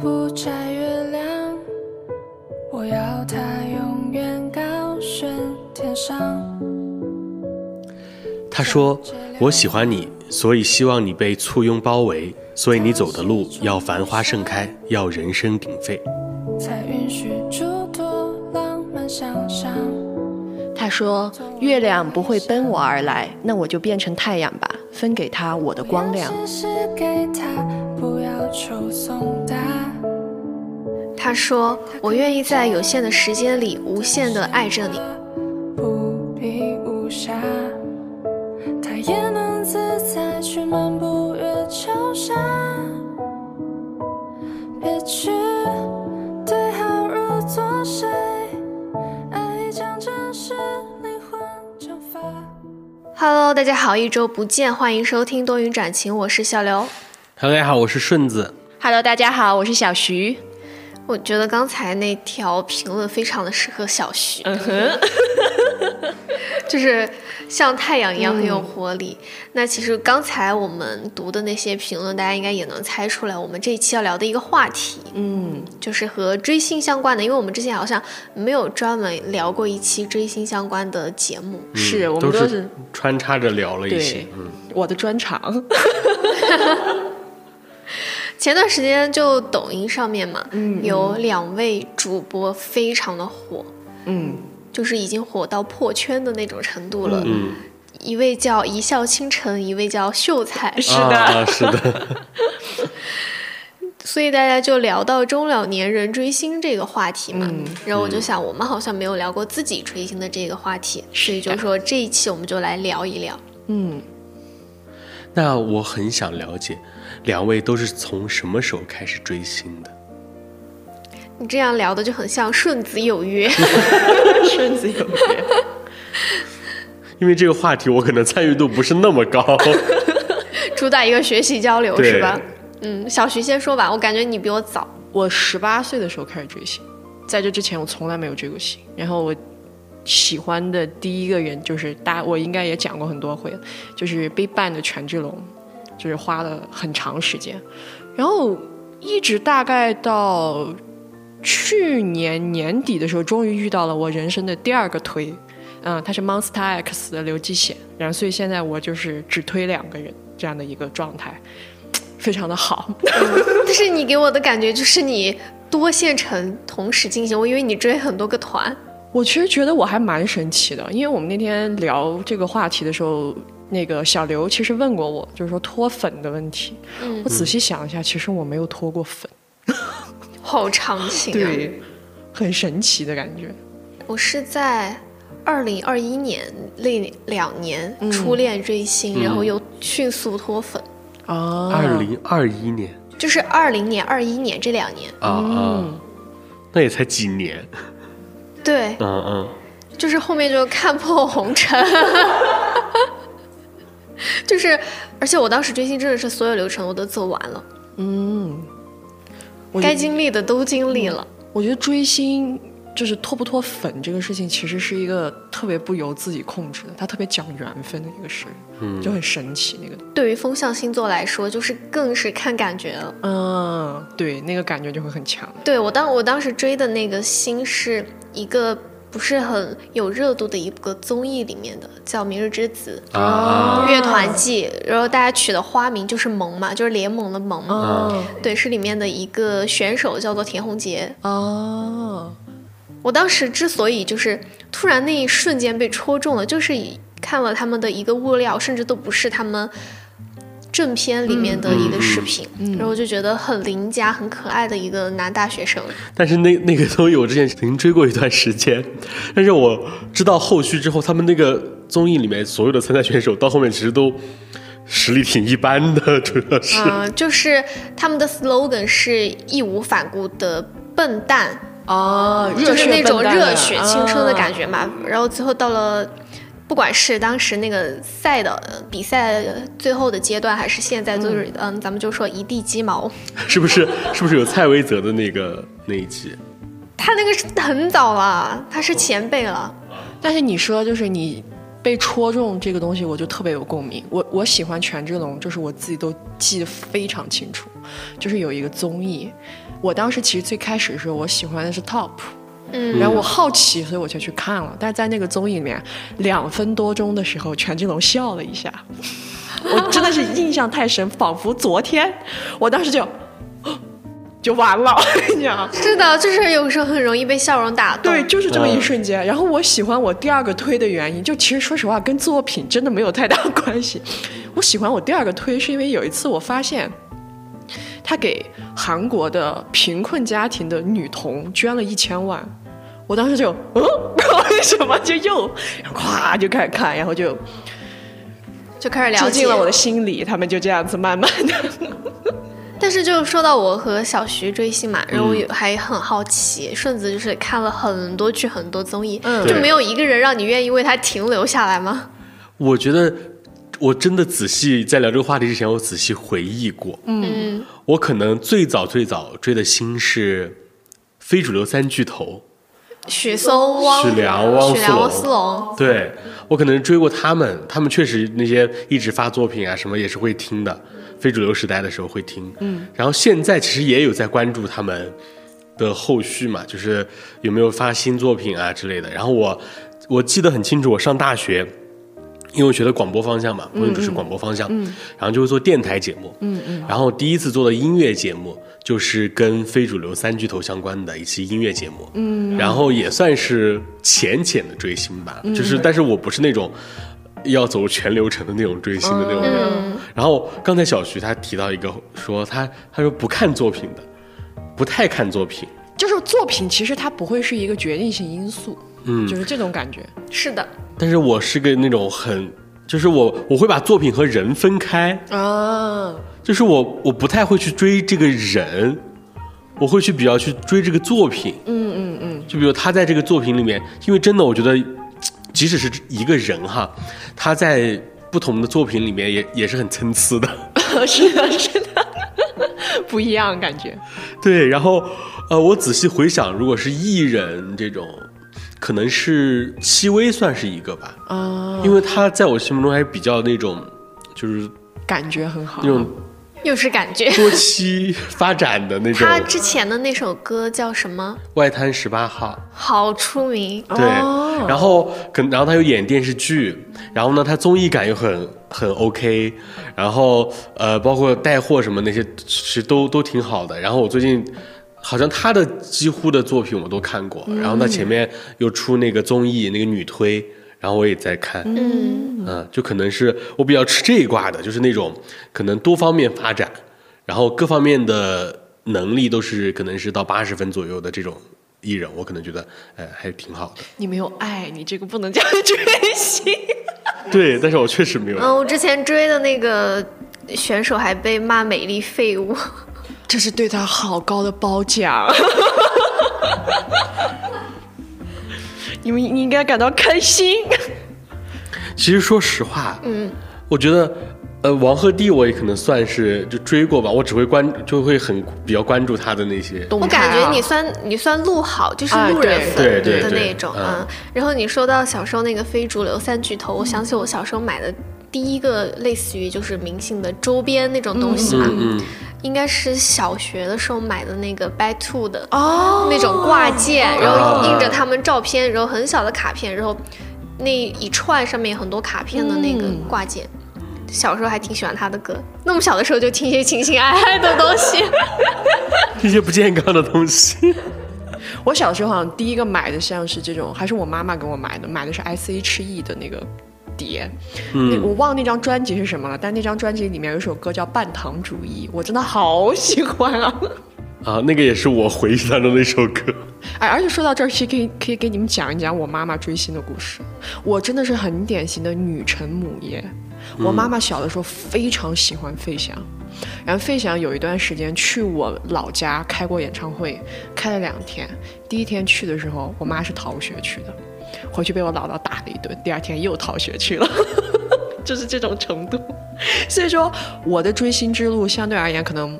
不摘月亮，我要它永远高悬天上。他说：“我喜欢你，所以希望你被簇拥包围，所以你走的路要繁花盛开，要人声鼎沸。才允许诸多浪漫想象。他说：“月亮不会奔我而来，那我就变成太阳吧，分给他我的光亮。他说：“我愿意在有限的时间里无限的爱着你。不必无暇，他也能自在去漫步月球下。别去对号入座，谁爱已将真实灵魂蒸发。” Hello，大家好，一周不见，欢迎收听多云转晴，我是小刘。Hello，大家好，我是顺子。”Hello，大家好，我是小徐。我觉得刚才那条评论非常的适合小徐，嗯哼，就是像太阳一样很有活力。那其实刚才我们读的那些评论，大家应该也能猜出来，我们这一期要聊的一个话题，嗯，就是和追星相关的。因为我们之前好像没有专门聊过一期追星相关的节目。是我们都是穿插着聊了一些。嗯，我的专长。前段时间就抖音上面嘛，嗯有两位主播非常的火，嗯，就是已经火到破圈的那种程度了。嗯，一位叫一笑倾城，一位叫秀才，是的，啊、是的，所以大家就聊到中老年人追星这个话题嘛。嗯然后我就想，我们好像没有聊过自己追星的这个话题，所以就说这一期我们就来聊一聊。嗯，那我很想了解，两位都是从什么时候开始追星的？你这样聊的就很像顺子有约，顺子有约。因为这个话题我可能参与度不是那么高。主打一个学习交流是吧？嗯，小徐先说吧，我感觉你比我早。我十八岁的时候开始追星，在这之前我从来没有追过星。然后我喜欢的第一个人就是大，我应该也讲过很多回了，就是 BigBang 的权志龙，就是花了很长时间，然后一直大概到去年年底的时候，终于遇到了我人生的第二个推。嗯，他是 Monster X 的刘继贤，然后所以现在我就是只推两个人这样的一个状态，非常的好。但是你给我的感觉就是你多线程同时进行，我以为你追很多个团。我其实觉得我还蛮神奇的，因为我们那天聊这个话题的时候，那个小刘其实问过我，就是说脱粉的问题。嗯我仔细想一下，其实我没有脱过粉，好长情啊！很神奇的感觉。我是在二零二一年那两年嗯初恋追星，嗯然后又迅速脱粉，啊，二零二一年就是二零年、二一年这两年。啊那也才几年。对，嗯嗯，就是后面就看破红尘，就是，而且我当时追星真的是所有流程我都走完了，嗯，我该经历的都经历了。我觉得追星就是脱不脱粉这个事情，其实是一个特别不由自己控制的，它特别讲缘分的一个事，嗯就很神奇那个。对于风象星座来说，就是更是看感觉了。嗯，对，那个感觉就会很强。对我当我当时追的那个星是一个不是很有热度的一个综艺里面的，叫《明日之子》乐团季，然后大家取的花名就是萌嘛，就是联盟的盟。哦对，是里面的一个选手叫做田宏杰。哦，我当时之所以就是突然那一瞬间被戳中了，就是以看了他们的一个物料，甚至都不是他们正片里面的一个视频，然后就觉得很邻家、很可爱的一个男大学生。但是那那个综艺我之前曾经追过一段时间，但是我知道后续之后，他们那个综艺里面所有的参赛选手到后面其实都实力挺一般的，主要是。嗯、就是他们的 slogan 是义无反顾的笨蛋，哦，就是那种热血青春的感觉。觉嘛。然后最后到了，不管是当时那个赛的呃比赛最后的阶段，还是现在，就是嗯咱们就说一地鸡毛。是不是？是不是有蔡维泽的那个那一集？他那个是很早了，他是前辈了。但是你说就是你被戳中这个东西，我就特别有共鸣。我我喜欢权志龙，就是我自己都记得非常清楚，就是有一个综艺，我当时其实最开始的时候，我喜欢的是 Top。嗯然后我好奇，所以我就去看了。但是在那个综艺里面，两分多钟的时候，权志龙笑了一下，我真的是印象太深，仿佛昨天。我当时就 就完了，我 跟你讲？是的，就是有时候很容易被笑容打动。对，就是这么一瞬间。然后我喜欢我第二个推的原因，就其实说实话跟作品真的没有太大关系。我喜欢我第二个推，是因为有一次我发现，他给韩国的贫困家庭的女童捐了一千万。我当时就，嗯，为 什么就又，然后咵就开始看，然后就就开始了解住进了我的心里。他们就这样子慢慢的，但是就说到我和小徐追星嘛，然后我也还很好奇，顺子就是看了很多剧很多综艺，嗯对就没有一个人让你愿意为他停留下来吗？我觉得我真的仔细在聊这个话题之前，我仔细回忆过，嗯，我可能最早最早追的星是非主流三巨头，许嵩、汪许良汪苏泷汪苏泷，对我可能追过他们，他们确实那些一直发作品啊什么也是会听的，非主流时代的时候会听，嗯，然后现在其实也有在关注他们的后续嘛，就是有没有发新作品啊之类的。然后我我记得很清楚，我上大学。因为我学的广播方向嘛，不用就是广播方向，然后就会做电台节目，嗯嗯，然后第一次做的音乐节目就是跟非主流三巨头相关的一期音乐节目，嗯，然后也算是浅浅的追星吧，就是但是我不是那种要走全流程的那种追星的那种人。然后刚才小徐他提到一个说他他说不看作品的，不太看作品，就是作品其实它不会是一个决定性因素，嗯，就是这种感觉。是的，但是我是个那种很就是我我会把作品和人分开，啊，就是我我不太会去追这个人，我会去比较去追这个作品。嗯嗯嗯。就比如他在这个作品里面，因为真的我觉得，即使是一个人哈，他在不同的作品里面也也是很参差的。是的，是的，不一样感觉。对，然后呃，我仔细回想，如果是艺人这种，可能是戚薇算是一个吧，啊，因为他在我心目中还是比较那种，就是感觉很好。那种又是感觉。多期发展的那种他之前的那首歌叫什么？外滩十八号。好出名。对，哦然后可然后他又演电视剧，然后呢，他综艺感又很很 OK，然后呃，包括带货什么那些，其实都都挺好的。然后我最近好像他的几乎的作品我都看过，然后他前面又出那个综艺那个女推，然后我也在看，嗯，嗯，就可能是我比较吃这一挂的，就是那种可能多方面发展，然后各方面的能力都是可能是到八十分左右的这种艺人，我可能觉得，哎，还挺好的。你没有爱，你这个不能叫追星。对，但是我确实没有。嗯，我之前追的那个选手还被骂美丽废物。这是对他好高的褒奖。你们你应该感到开心。其实说实话，嗯，我觉得，呃，王鹤棣我也可能算是就追过吧，我只会关就会很比较关注他的那些。我感觉你算你算路好，就是啊路人对粉对对对的那种嗯啊。然后你说到小时候那个非主流三巨头，我想起我小时候买的第一个类似于就是明星的周边那种东西吧，嗯应该是小学的时候买的那个 By Two 的哦那种挂件，然后啊印着他们照片，然后很小的卡片，然后那一串上面有很多卡片的那个嗯挂件。小时候还挺喜欢他的歌，那么小的时候就听一些情情爱爱的东西。一些不健康的东西。我小时候好像第一个买的像是这种，还是我妈妈给我买的，买的是 S.H.E 的那个碟，那我忘了那张专辑是什么了，但那张专辑里面有一首歌叫《半糖主义》，我真的好喜欢啊！啊，那个也是我回忆当中的一首歌。哎，而且说到这儿，其实可以可以给你们讲一讲我妈妈追星的故事。我真的是很典型的女成母业。我妈妈小的时候非常喜欢费翔，然后费翔有一段时间去我老家开过演唱会，开了两天。第一天去的时候，我妈是逃学去的，回去被我姥姥打了一顿，第二天又逃学去了。就是这种程度，所以说我的追星之路相对而言，可能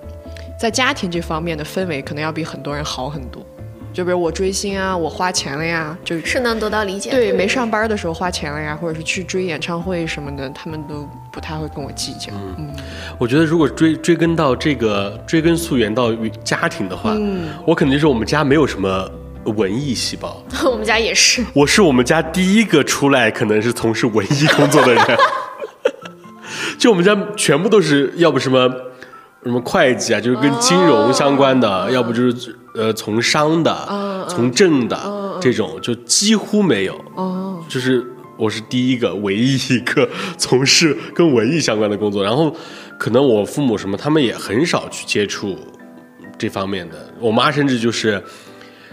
在家庭这方面的氛围，可能要比很多人好很多。就比如我追星啊，我花钱了呀，就是能得到理解。对，没上班的时候花钱了呀，或者是去追演唱会什么的，他们都不太会跟我计较。嗯，我觉得如果追追根到这个追根溯源到家庭的话，嗯我肯定是我们家没有什么文艺细胞，我们家也是。我是我们家第一个出来可能是从事文艺工作的人，就我们家全部都是要不什么什么会计啊，就是跟金融相关的，要不就是呃从商的、从政的、这种，就几乎没有。哦，就是我是第一个唯一一个从事跟文艺相关的工作，然后可能我父母什么他们也很少去接触这方面的，我妈甚至就是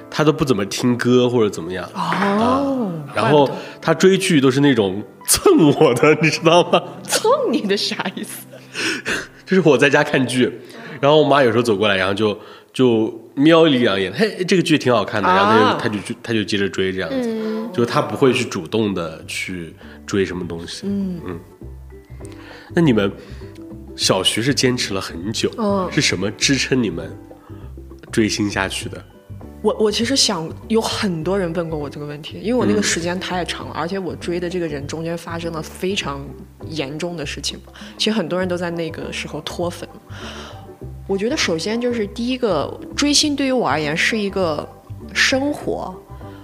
她都不怎么听歌或者怎么样。哦，然后他追剧都是那种蹭我的，你知道吗？蹭你的啥意思？就是我在家看剧，然后我妈有时候走过来，然后就就瞄一两眼，嘿，这个剧挺好看的，然后他就、啊她就去她就接着追这样子，嗯就是她不会去主动的去追什么东西。嗯嗯。那你们小学是坚持了很久，嗯是什么支撑你们追星下去的？我我其实想有很多人问过我这个问题，因为我那个时间太长了，而且我追的这个人中间发生了非常严重的事情。其实很多人都在那个时候脱粉。我觉得首先就是第一个，追星对于我而言是一个生活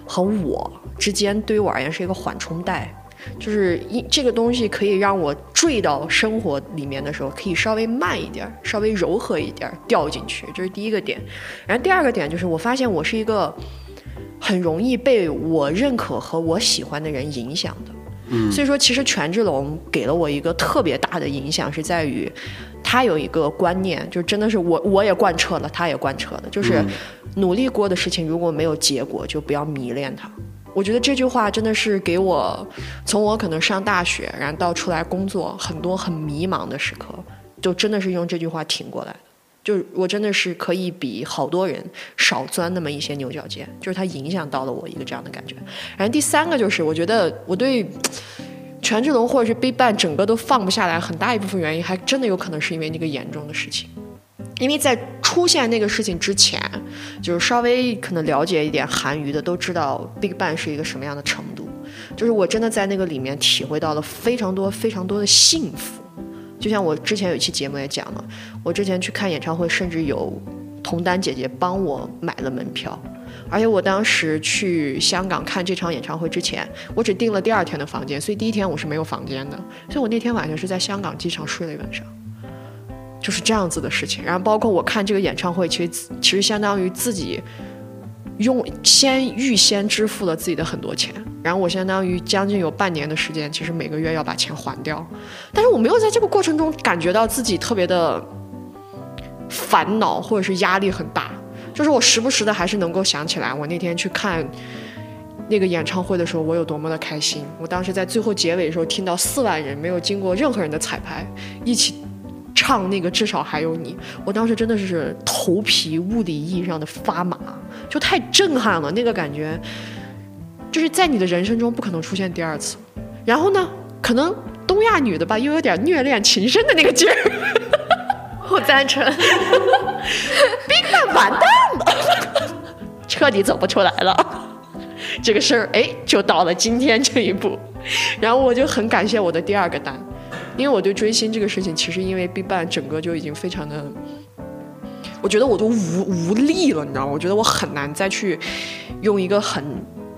和我之间对于我而言是一个缓冲带。就是一这个东西可以让我坠到生活里面的时候，可以稍微慢一点儿，稍微柔和一点儿掉进去，这是第一个点。然后第二个点就是，我发现我是一个很容易被我认可和我喜欢的人影响的。嗯，所以说，其实权志龙给了我一个特别大的影响，是在于他有一个观念，就真的是我我也贯彻了，他也贯彻了，就是努力过的事情如果没有结果，就不要迷恋它。我觉得这句话真的是给我，从我可能上大学，然后到出来工作，很多很迷茫的时刻，就真的是用这句话挺过来的。就我真的是可以比好多人少钻那么一些牛角尖，就是它影响到了我一个这样的感觉。然后第三个就是，我觉得我对权志龙或者是 BigBang 整个都放不下来，很大一部分原因还真的有可能是因为那个严重的事情。因为在出现那个事情之前，就是稍微可能了解一点韩娱的都知道 BigBang 是一个什么样的程度。就是我真的在那个里面体会到了非常多非常多的幸福。就像我之前有一期节目也讲了，我之前去看演唱会，甚至有童丹姐姐帮我买了门票，而且我当时去香港看这场演唱会之前，我只订了第二天的房间，所以第一天我是没有房间的，所以我那天晚上是在香港机场睡了一晚上。就是这样子的事情。然后包括我看这个演唱会，其实其实相当于自己用先预先支付了自己的很多钱，然后我相当于将近有半年的时间，其实每个月要把钱还掉。但是我没有在这个过程中感觉到自己特别的烦恼或者是压力很大，就是我时不时的还是能够想起来，我那天去看。那个演唱会的时候，我有多么的开心！我当时在最后结尾的时候，听到四万人没有经过任何人的彩排，一起唱那个至少还有你，我当时真的是头皮物理意义上的发麻，就太震撼了，那个感觉，就是在你的人生中不可能出现第二次。然后呢，可能东亚女的吧，又有点虐恋情深的那个劲儿，我赞成。BigBang 完蛋了，彻底走不出来了。这个事儿，哎，就到了今天这一步，然后我就很感谢我的第二个单，因为我对追星这个事情，其实因为 BigBang 整个就已经非常的，我觉得我都无无力了，你知道吗？我觉得我很难再去用一个很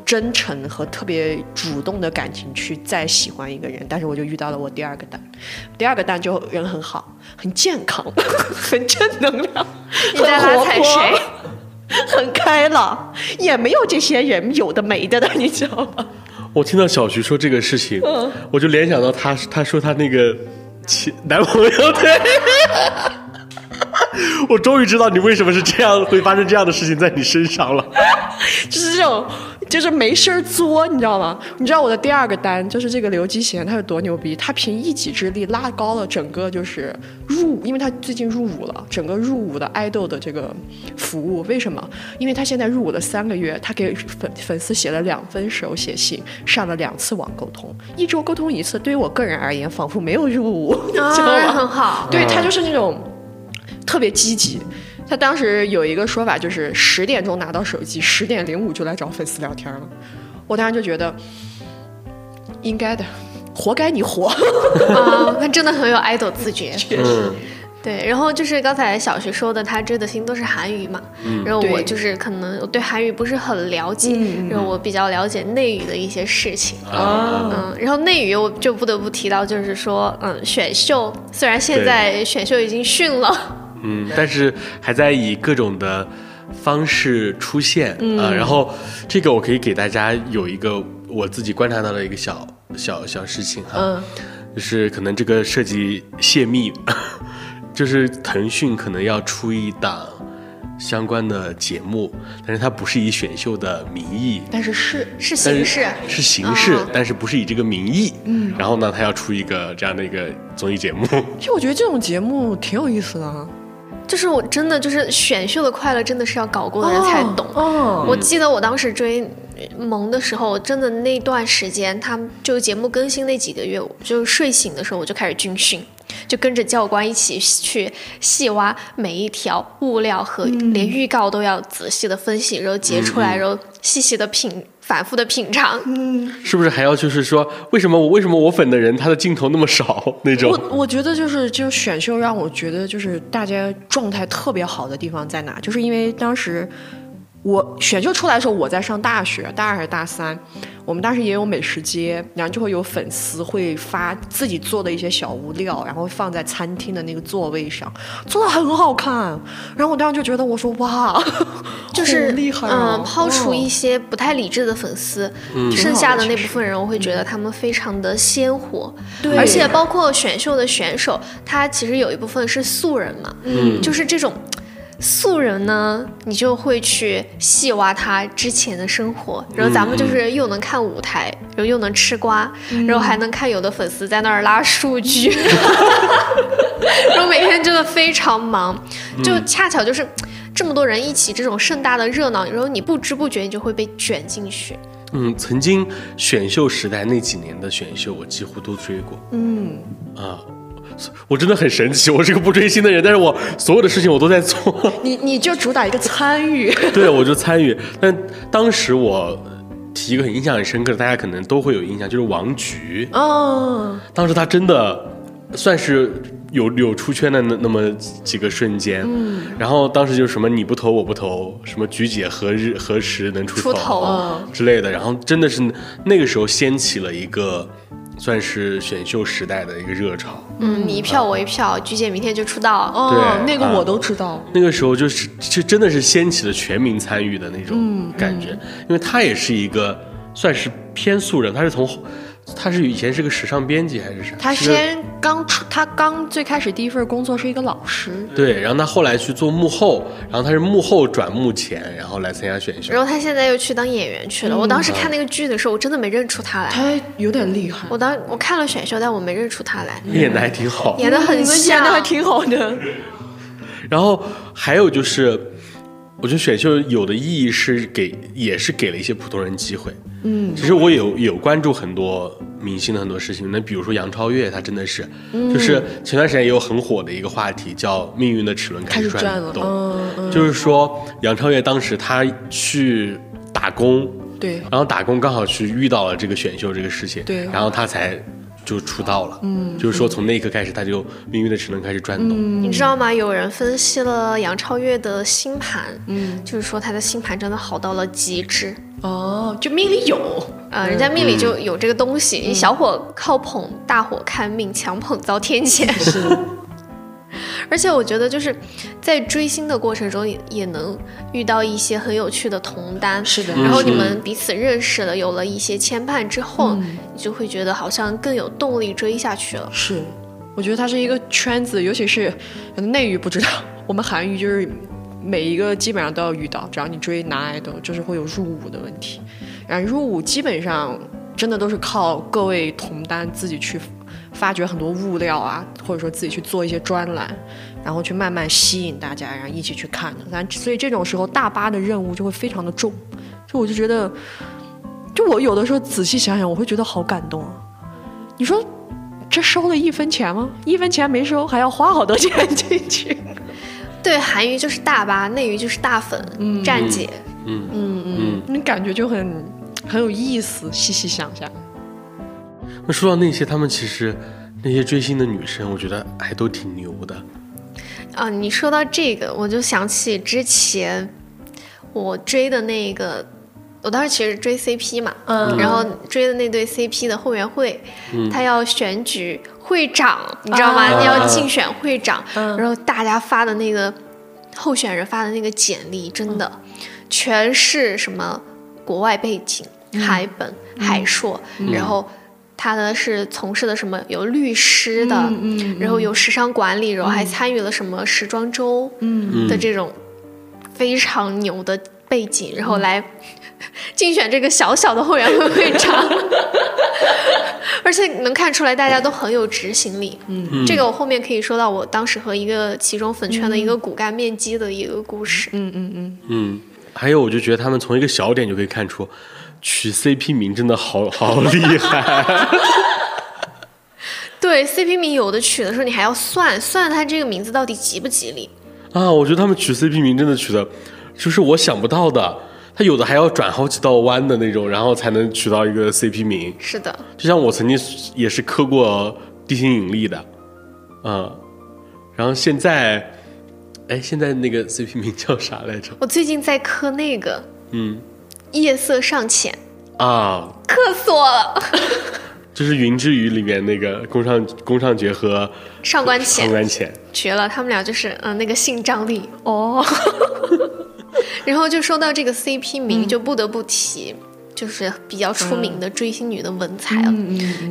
真诚和特别主动的感情去再喜欢一个人，但是我就遇到了我第二个蛋，第二个蛋就人很好，很健康，很正能量，你在拉踩谁？很开朗，也没有这些人有的没的的，你知道吗？我听到小徐说这个事情，嗯我就联想到他，他说他那个前男朋友对。我终于知道你为什么是这样，会发生这样的事情在你身上了。就是这种，就是没事儿作，你知道吗？你知道我的第二个单就是这个刘基贤，他有多牛逼？他凭一己之力拉高了整个就是入，因为他最近入伍了，整个入伍的爱豆的这个服务。为什么？因为他现在入伍了三个月，他给粉粉丝写了两封手写信，上了两次网沟通，一周沟通一次。对于我个人而言，仿佛没有入伍，知道啊，吗？很好。对他就是那种特别积极，他当时有一个说法，就是十点钟拿到手机，十点零五就来找粉丝聊天了。我当时就觉得，应该的，活该你活。啊，他真的很有爱豆自觉。确实，对，然后就是刚才小徐说的，他追的星都是韩语嘛，然后我就是可能我对韩语不是很了解，然后我比较了解内娱的一些事情。啊，嗯，然后内娱我就不得不提到，就是说，嗯，选秀虽然现在选秀已经训了，嗯，但是还在以各种的方式出现啊、然后这个我可以给大家有一个我自己观察到的一个小小小事情哈，嗯，就是可能这个涉及泄密，就是腾讯可能要出一档相关的节目，但是它不是以选秀的名义。但是是是形式。是形式，啊但是不是以这个名义。嗯，然后呢，他要出一个这样的一个综艺节目。其实我觉得这种节目挺有意思的啊，就是我真的就是选秀的快乐，真的是要搞过的人才懂。哦，我记得我当时追萌的时候，真的那段时间，他们就节目更新那几个月，我就睡醒的时候我就开始军训，就跟着教官一起去细挖每一条物料和连预告都要仔细的分析，然后截出来，然后细细的品。反复的品尝，嗯是不是还要就是说，为什么我为什么我粉的人他的镜头那么少那种？我我觉得就是就是选秀让我觉得就是大家状态特别好的地方在哪？就是因为当时我选秀出来的时候，我在上大学，大二还是大三，我们当时也有美食街，然后就会有粉丝会发自己做的一些小物料，然后放在餐厅的那个座位上，做的很好看。然后我当时就觉得，我说哇，就是厉害啊！嗯，抛除一哦些不太理智的粉丝，剩下的那部分人，我会觉得他们非常的鲜活，对而且包括选秀的选手，他其实有一部分是素人嘛，嗯就是这种。素人呢，你就会去细挖他之前的生活，然后咱们就是又能看舞台，然后又能吃瓜，然后还能看有的粉丝在那儿拉数据，然后每天真的非常忙，就恰巧就是这么多人一起这种盛大的热闹，然后你不知不觉你就会被卷进去。嗯，曾经选秀时代那几年的选秀，我几乎都追过。嗯。啊，我真的很神奇，我是个不追星的人，但是我所有的事情我都在做。你你就主打一个参与，对，我就参与。但当时我提一个很印象很深刻的，大家可能都会有印象，就是王菊。嗯，当时他真的算是有有出圈的那那么几个瞬间，嗯，然后当时就什么你不投我不投，什么菊姐何日何时能出出头嗯之类的，然后真的是那个时候掀起了一个算是选秀时代的一个热潮。嗯，你一票我一票，鞠姐明天就出道。哦，那个我都知道。那个时候就是就真的是掀起了全民参与的那种感觉，因为他也是一个算是偏素人，他是从他是以前是个时尚编辑还是啥？他先刚出，他刚最开始第一份工作是一个老师，对，然后他后来去做幕后，然后他是幕后转幕前，然后来参加选秀然。后他现在又去当演员去了。我当时看那个剧的时候，我真的没认出他来。他有点厉害，我当我看了选秀，但我没认出他来，演的还挺好，演的很像演，的还挺好的。然后还有就是，我觉得选秀有的意义是给，也是给了一些普通人机会。嗯，其实我有有关注很多明星的很多事情，那比如说杨超越，她真的是，就是前段时间也有很火的一个话题，叫“命运的齿轮开始转动”，就是说杨超越当时她去打工，对，然后打工刚好去遇到了这个选秀这个事情，对。然后她才就出道了，嗯，就是说从那一刻开始，他就命运的齿轮开始转动，你知道吗？有人分析了杨超越的星盘，嗯，就是说她的星盘真的好到了极致。哦，就命里有，呃，人家命里就有这个东西，你小火靠捧，大火看命，强捧遭天谴。是，而且我觉得就是在追星的过程中也，也能遇到一些很有趣的同担。是的然后你嗯们彼此认识了，有了一些牵绊之后，你就会觉得好像更有动力追下去了。是，我觉得它是一个圈子，尤其是内娱不知道，我们韩娱就是每一个基本上都要遇到，只要你追男爱豆，就是会有入伍的问题。然后入伍基本上真的都是靠各位同担自己去发掘很多物料啊，或者说自己去做一些专栏，然后去慢慢吸引大家，然后一起去看的。但所以这种时候大巴的任务就会非常的重，就我就觉得，就我有的时候仔细想想，我会觉得好感动啊。你说这收了一分钱吗？一分钱没收，还要花好多钱进去。对，韩娱就是大巴，内娱就是大粉，嗯站姐。嗯嗯嗯。你感觉就很很有意思，细细想想。那说到那些，他们其实那些追星的女生，我觉得还都挺牛的。啊，你说到这个，我就想起之前我追的那个，我当时其实追 CP 嘛，嗯然后追的那对 CP 的后援会，嗯他要选举会长，你知道吗？啊要竞选会长，嗯然后大家发的那个候选人发的那个简历，真的、全是什么国外背景、海本、海硕，然后。他呢是从事的什么有律师的，嗯然后有时尚管理，然后还参与了什么时装周嗯。的这种非常牛的背景，然后来 竞选这个小小的后援会会长，而且能看出来大家都很有执行力。嗯，这个我后面可以说到我当时和一个其中粉圈的一个骨干面基的一个故事。嗯嗯嗯，嗯，还有我就觉得他们从一个小点就可以看出，取 CP 名真的好好厉害。对 CP 名有的取的时候，你还要算算他这个名字到底吉不吉利。啊，我觉得他们取 CP 名真的取的，就是我想不到的。他有的还要转好几道弯的那种，然后才能取到一个 CP 名。是的，就像我曾经也是磕过地心引力的，嗯，然后现在，哎，现在那个 CP 名叫啥来着？我最近在磕那个嗯夜色尚浅，啊，磕死我了。就是《云之羽》里面那个宫上宫上角和上官浅。上浅官浅，绝了，他们俩就是嗯、呃那个性张力。哦，然后就说到这个 CP 名，就不得不提。就是比较出名的追星女的文采了，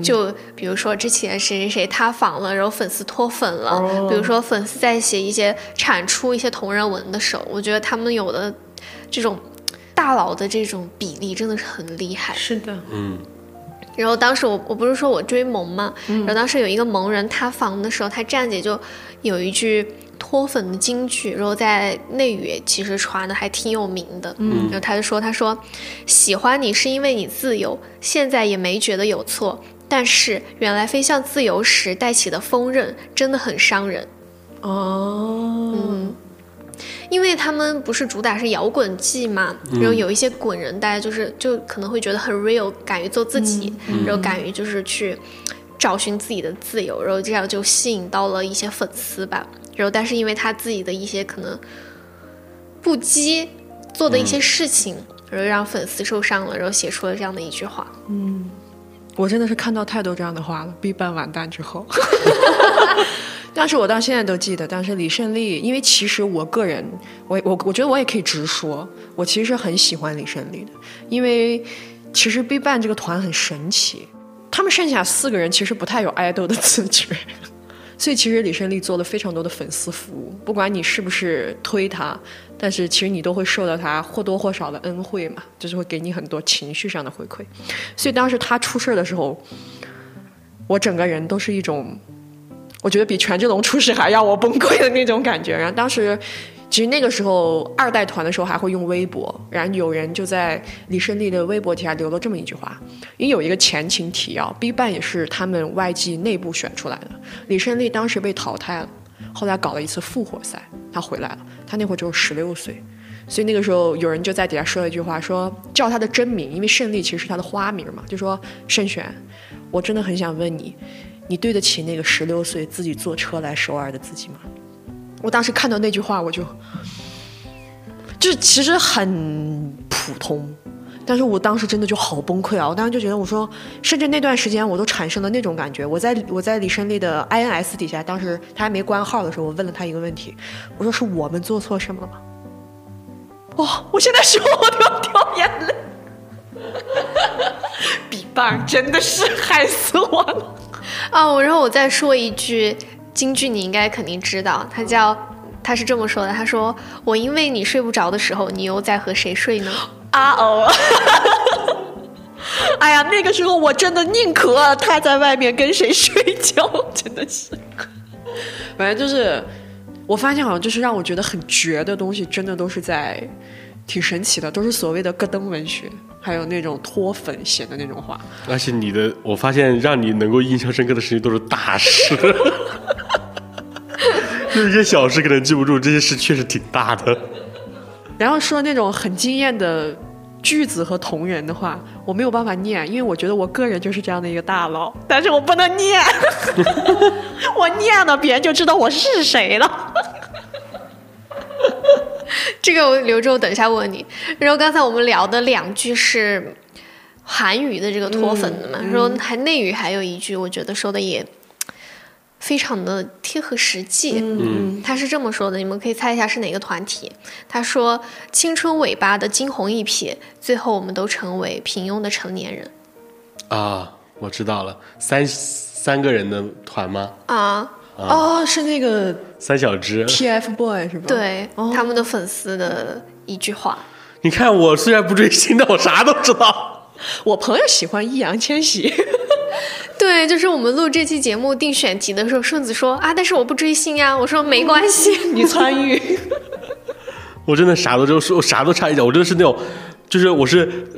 就比如说之前谁谁谁塌房了，然后粉丝脱粉了，比如说粉丝在写一些产出一些同人文的时候，我觉得他们有的这种大佬的这种比例真的是很厉害。是的，嗯。然后当时我我不是说我追萌嘛，然后当时有一个萌人塌房的时候，他站姐就有一句脱粉的金句，然后在内娱其实传的还挺有名的，嗯，然后他就说他说喜欢你是因为你自由，现在也没觉得有错，但是原来飞向自由时带起的锋刃真的很伤人，哦，因为他们不是主打是摇滚季嘛，然后有一些滚人，大家就是就可能会觉得很 real，敢于做自己，然后敢于就是去找寻自己的自由，然后这样就吸引到了一些粉丝吧。然后但是因为他自己的一些可能不羁做的一些事情，然后让粉丝受伤了，然后写出了这样的一句话。嗯我真的是看到太多这样的话了。B 班完蛋之后，但是我到现在都记得，当时李胜利，因为其实我个人，我我我觉得我也可以直说，我其实很喜欢李胜利的，因为其实 B 班这个团很神奇，他们剩下四个人其实不太有爱豆的自觉。所以其实李胜利做了非常多的粉丝服务，不管你是不是推他，但是其实你都会受到他或多或少的恩惠嘛，就是会给你很多情绪上的回馈。所以当时他出事儿的时候，我整个人都是一种，我觉得比权志龙出事还让我崩溃的那种感觉。然后当时，其实那个时候二代团的时候还会用微博，然后有人就在李胜利的微博底下留了这么一句话，因为有一个前情提要，B 班也是他们 YG 内部选出来的，李胜利当时被淘汰了，后来搞了一次复活赛，他回来了，他那会儿只有十六岁。所以那个时候有人就在底下说了一句话，说叫他的真名，因为胜利其实是他的花名嘛，就说胜选，我真的很想问你，你对得起那个十六岁自己坐车来首尔的自己吗？我当时看到那句话，我就就是其实很普通，但是我当时真的就好崩溃啊！我当时就觉得，我说，甚至那段时间我都产生了那种感觉。我在我在李胜利的 INS 底下，当时他还没关号的时候，我问了他一个问题，我说是我们做错什么了吗？哇、我现在说我都要掉眼泪。比棒真的是害死我了。哦，然后我再说一句京剧，你应该肯定知道，他叫他是这么说的，他说我因为你睡不着的时候，你又在和谁睡呢？啊哦！哎呀，那个时候我真的宁可他在外面跟谁睡觉，真的是。反正就是，我发现好像就是让我觉得很绝的东西，真的都是在挺神奇的，都是所谓的咯噔文学，还有那种脱粉写的那种话。而且你的，我发现让你能够印象深刻的事情都是大事。就是一些小事可能记不住，这些事确实挺大的。然后说那种很惊艳的句子和同人的话，我没有办法念，因为我觉得我个人就是这样的一个大佬，但是我不能念，我念了别人就知道我是谁了。这个我留着我等一下问你。然后刚才我们聊的两句是韩语的这个脱粉的嘛，然后还内语还有一句，我觉得说的也非常的贴合实际。嗯，他是这么说的，你们可以猜一下是哪个团体？他说：“青春尾巴的惊鸿一瞥，最后我们都成为平庸的成年人。啊，我知道了，三三个人的团吗？”啊，哦，是那个三小只。TFBOY 是吧？，对，哦他们的粉丝的一句话。你看，我虽然不追星，但我啥都知道。我朋友喜欢易烊千玺。对，就是我们录这期节目定选题的时候，顺子说啊，但是我不追星呀。我说没关系，你参与，我真的啥都就是，我啥都差一点。我真的是那种，就是我是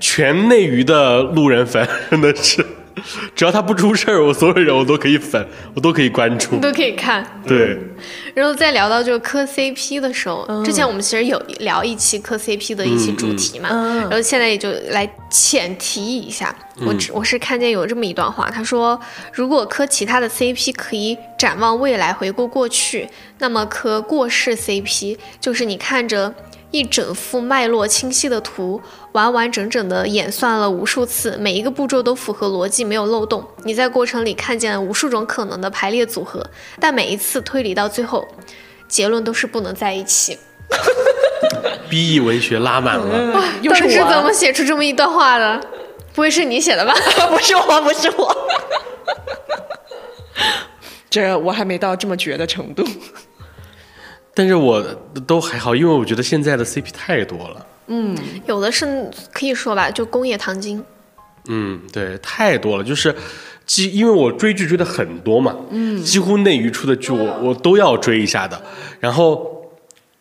全内娱的路人粉，真的是，只要他不出事儿，我所有人我都可以粉，我都可以关注。都可以看。对，然后再聊到就是磕 CP 的时候，之前我们其实有聊一期磕 CP 的一期主题嘛，然后现在也就来浅提一下。我只我是看见有这么一段话，他说，如果磕其他的 CP 可以展望未来，回顾过去，那么磕过世 CP 就是你看着。一整幅脉络清晰的图，完完整整的演算了无数次，每一个步骤都符合逻辑，没有漏洞。你在过程里看见了无数种可能的排列组合，但每一次推理到最后，结论都是不能在一起。，B E 文学拉满了。又是怎么写出这么一段话的？不会是你写的吧？不是我，不是我。这我还没到这么绝的程度。但是我都还好，因为我觉得现在的 CP 太多了。嗯有的是可以说吧，就工业糖精。嗯，对，太多了，就是。几，因为我追剧追的很多嘛，嗯，几乎内娱出的剧我我都要追一下的，然后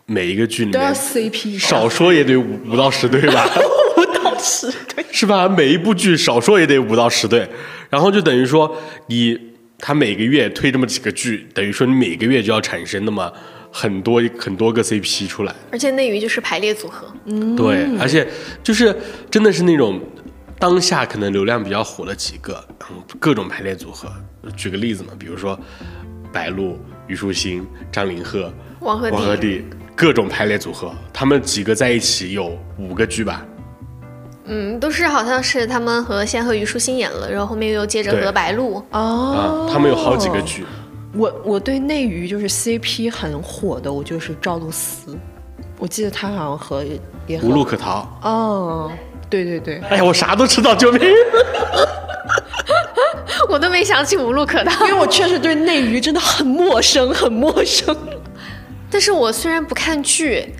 每一个剧里都要面 CP 少说也得五五到十对吧，五到十对，是吧？每一部剧少说也得五到十对，然后就等于说你他每个月推这么几个剧，等于说你每个月就要产生那么很多很多个 CP 出来，而且内娱就是排列组合，嗯对，而且就是真的是那种当下可能流量比较火的几个，嗯，各种排列组合。举个例子嘛，比如说白鹿、虞书欣、张凌赫、王鹤棣王鹤棣，各种排列组合，他们几个在一起有五个剧吧？嗯，都是好像是他们和先和虞书欣演了，然后后面又接着和白鹿。哦啊，他们有好几个剧。我我对内娱就是 CP 很火的，我就是赵露思，我记得她好像和也无路可逃。哦，对对对，哎呀，我啥都知道，救命！我都没想起无路可逃。因为我确实对内娱真的很陌生，很陌生。但是我虽然不看剧，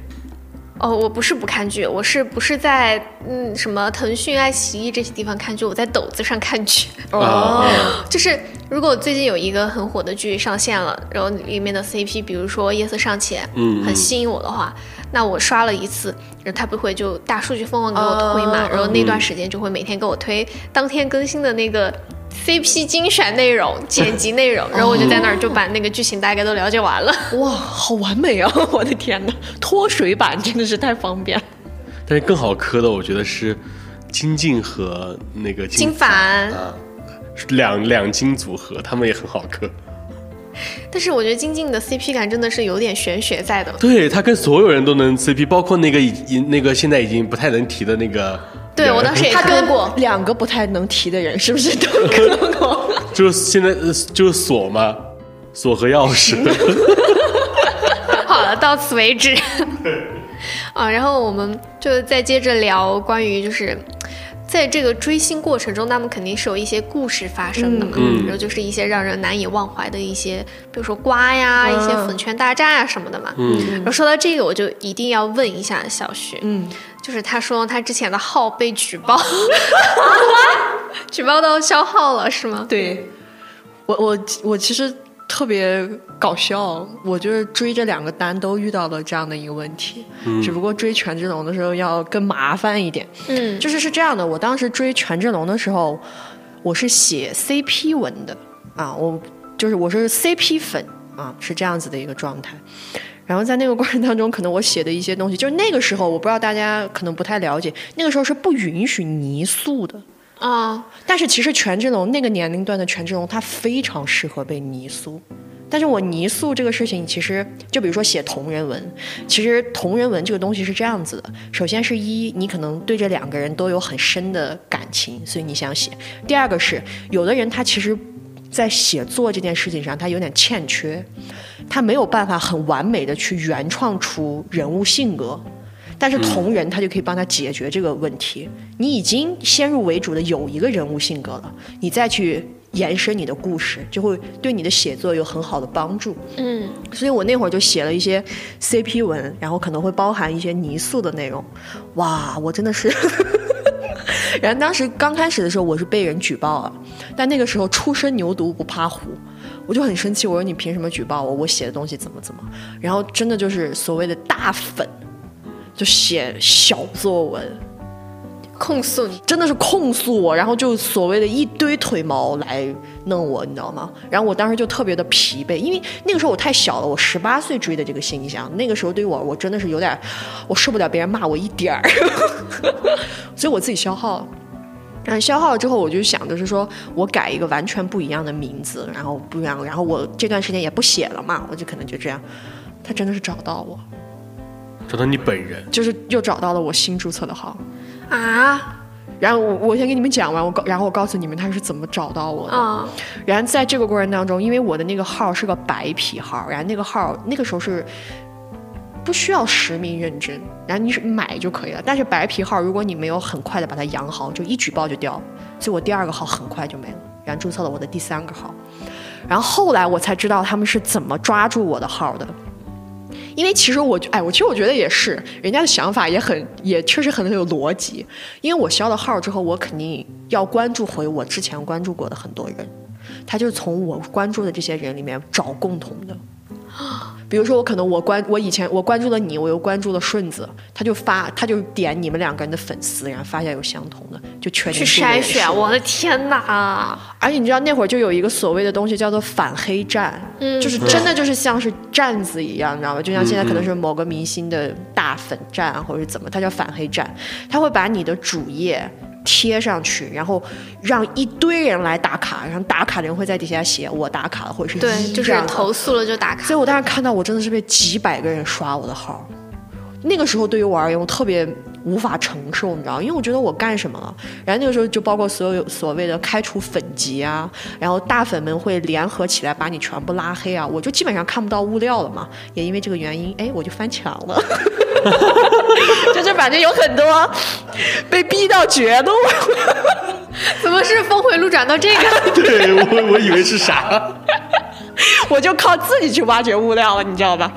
哦，我不是不看剧，我是不是在嗯什么腾讯、爱奇艺这些地方看剧？我在抖子上看剧。哦，就是如果最近有一个很火的剧上线了，然后里面的 CP，比如说《夜色尚浅》，嗯很吸引我的话，那我刷了一次，然后它不会就大数据疯狂给我推嘛，哦然后那段时间就会每天给我推当天更新的那个 CP 精选内容、剪辑内容，然后我就在那儿就把那个剧情大概都了解完了。哇，好完美啊！我的天哪，脱水版真的是太方便。但是更好磕的，我觉得是金靖和那个金凡凡，啊，两两金组合，他们也很好磕。但是我觉得金靖的 CP 感真的是有点玄学在的。对他跟所有人都能 CP，包括那个已经那个现在已经不太能提的那个人对我当时也他跟磕过，两个不太能提的人，是不是都磕过？就是现在呃就是锁嘛，锁和钥匙。好了，到此为止。啊，然后我们就再接着聊关于就是。在这个追星过程中，他们肯定是有一些故事发生的嘛，然后就是一些让人难以忘怀的一些，比如说瓜呀、一些粉圈大战啊什么的嘛。嗯然后说到这个，我就一定要问一下小徐，嗯，就是他说他之前的号被举报，举报到消号了是吗？对，我我我其实特别搞笑，我就是追这两个单都遇到了这样的一个问题，只不过追权志龙的时候要更麻烦一点。嗯，就是是这样的，我当时追权志龙的时候，我是写 CP 文的啊，我就是我是 CP 粉，啊，是这样子的一个状态。然后在那个过程当中，可能我写的一些东西，就是那个时候我不知道大家可能不太了解，那个时候是不允许泥塑的。啊，但是其实权志龙那个年龄段的权志龙，他非常适合被泥塑。但是我泥塑这个事情，其实就比如说写同人文，其实同人文这个东西是这样子的：首先是一，你可能对这两个人都有很深的感情，所以你想写；第二个是，有的人他其实，在写作这件事情上，他有点欠缺，他没有办法很完美的去原创出人物性格。但是同人他就可以帮他解决这个问题。你已经先入为主的有一个人物性格了，你再去延伸你的故事，就会对你的写作有很好的帮助。嗯，所以我那会儿就写了一些 CP 文，然后可能会包含一些泥塑的内容。哇，我真的是。然后当时刚开始的时候，我是被人举报了，但那个时候初生牛犊不怕虎，我就很生气，我说你凭什么举报我？我写的东西怎么怎么？然后真的就是所谓的大粉，就写小作文，控诉你。真的是控诉我，然后就所谓的一堆腿毛来弄我，你知道吗？然后我当时就特别的疲惫，因为那个时候我太小了，我十八岁追的这个形象，那个时候对于我，我真的是有点，我受不了别人骂我一点儿，所以我自己消耗了。然后消耗了之后，我就想的是说，我改一个完全不一样的名字，然后不一样，然后我这段时间也不写了嘛，我就可能就这样。他真的是找到我，找到你本人，就是又找到了我新注册的号。啊然后我我先给你们讲完，我告然后我告诉你们他是怎么找到我的。啊然后在这个过程当中，因为我的那个号是个白皮号，然后那个号那个时候是不需要实名认证，然后你是买就可以了。但是白皮号如果你没有很快的把它养好，就一举报就掉，所以我第二个号很快就没了，然后注册了我的第三个号。然后后来我才知道他们是怎么抓住我的号的。因为其实我，哎，我其实我觉得也是，人家的想法也很，也确实很有逻辑。因为我消了号之后，我肯定要关注回我之前关注过的很多人，他就从我关注的这些人里面找共同的。比如说，我可能我关我以前我关注了你，我又关注了顺子，他就发他就点你们两个人的粉丝，然后发现有相同的，就全去筛选，我的天哪！而且你知道那会儿就有一个所谓的东西叫做反黑站，嗯就是真的就是像是站子一样，你知道吗？就像现在可能是某个明星的大粉站啊，或者是怎么，它叫反黑站，他会把你的主页贴上去，然后让一堆人来打卡，然后打卡的人会在底下写我打卡了，或者是对，就是投诉了就打卡所以。我当时看到，我真的是被几百个人刷我的号。那个时候对于我而言，我特别无法承受，你知道，因为我觉得我干什么了？然后那个时候就包括所有所谓的开除粉籍啊，然后大粉们会联合起来把你全部拉黑啊，我就基本上看不到物料了嘛。也因为这个原因，哎，我就翻墙了。就是反正有很多被逼到绝路，怎么是峰回路转到这个？对我我以为是啥？我就靠自己去挖掘物料了，你知道吧？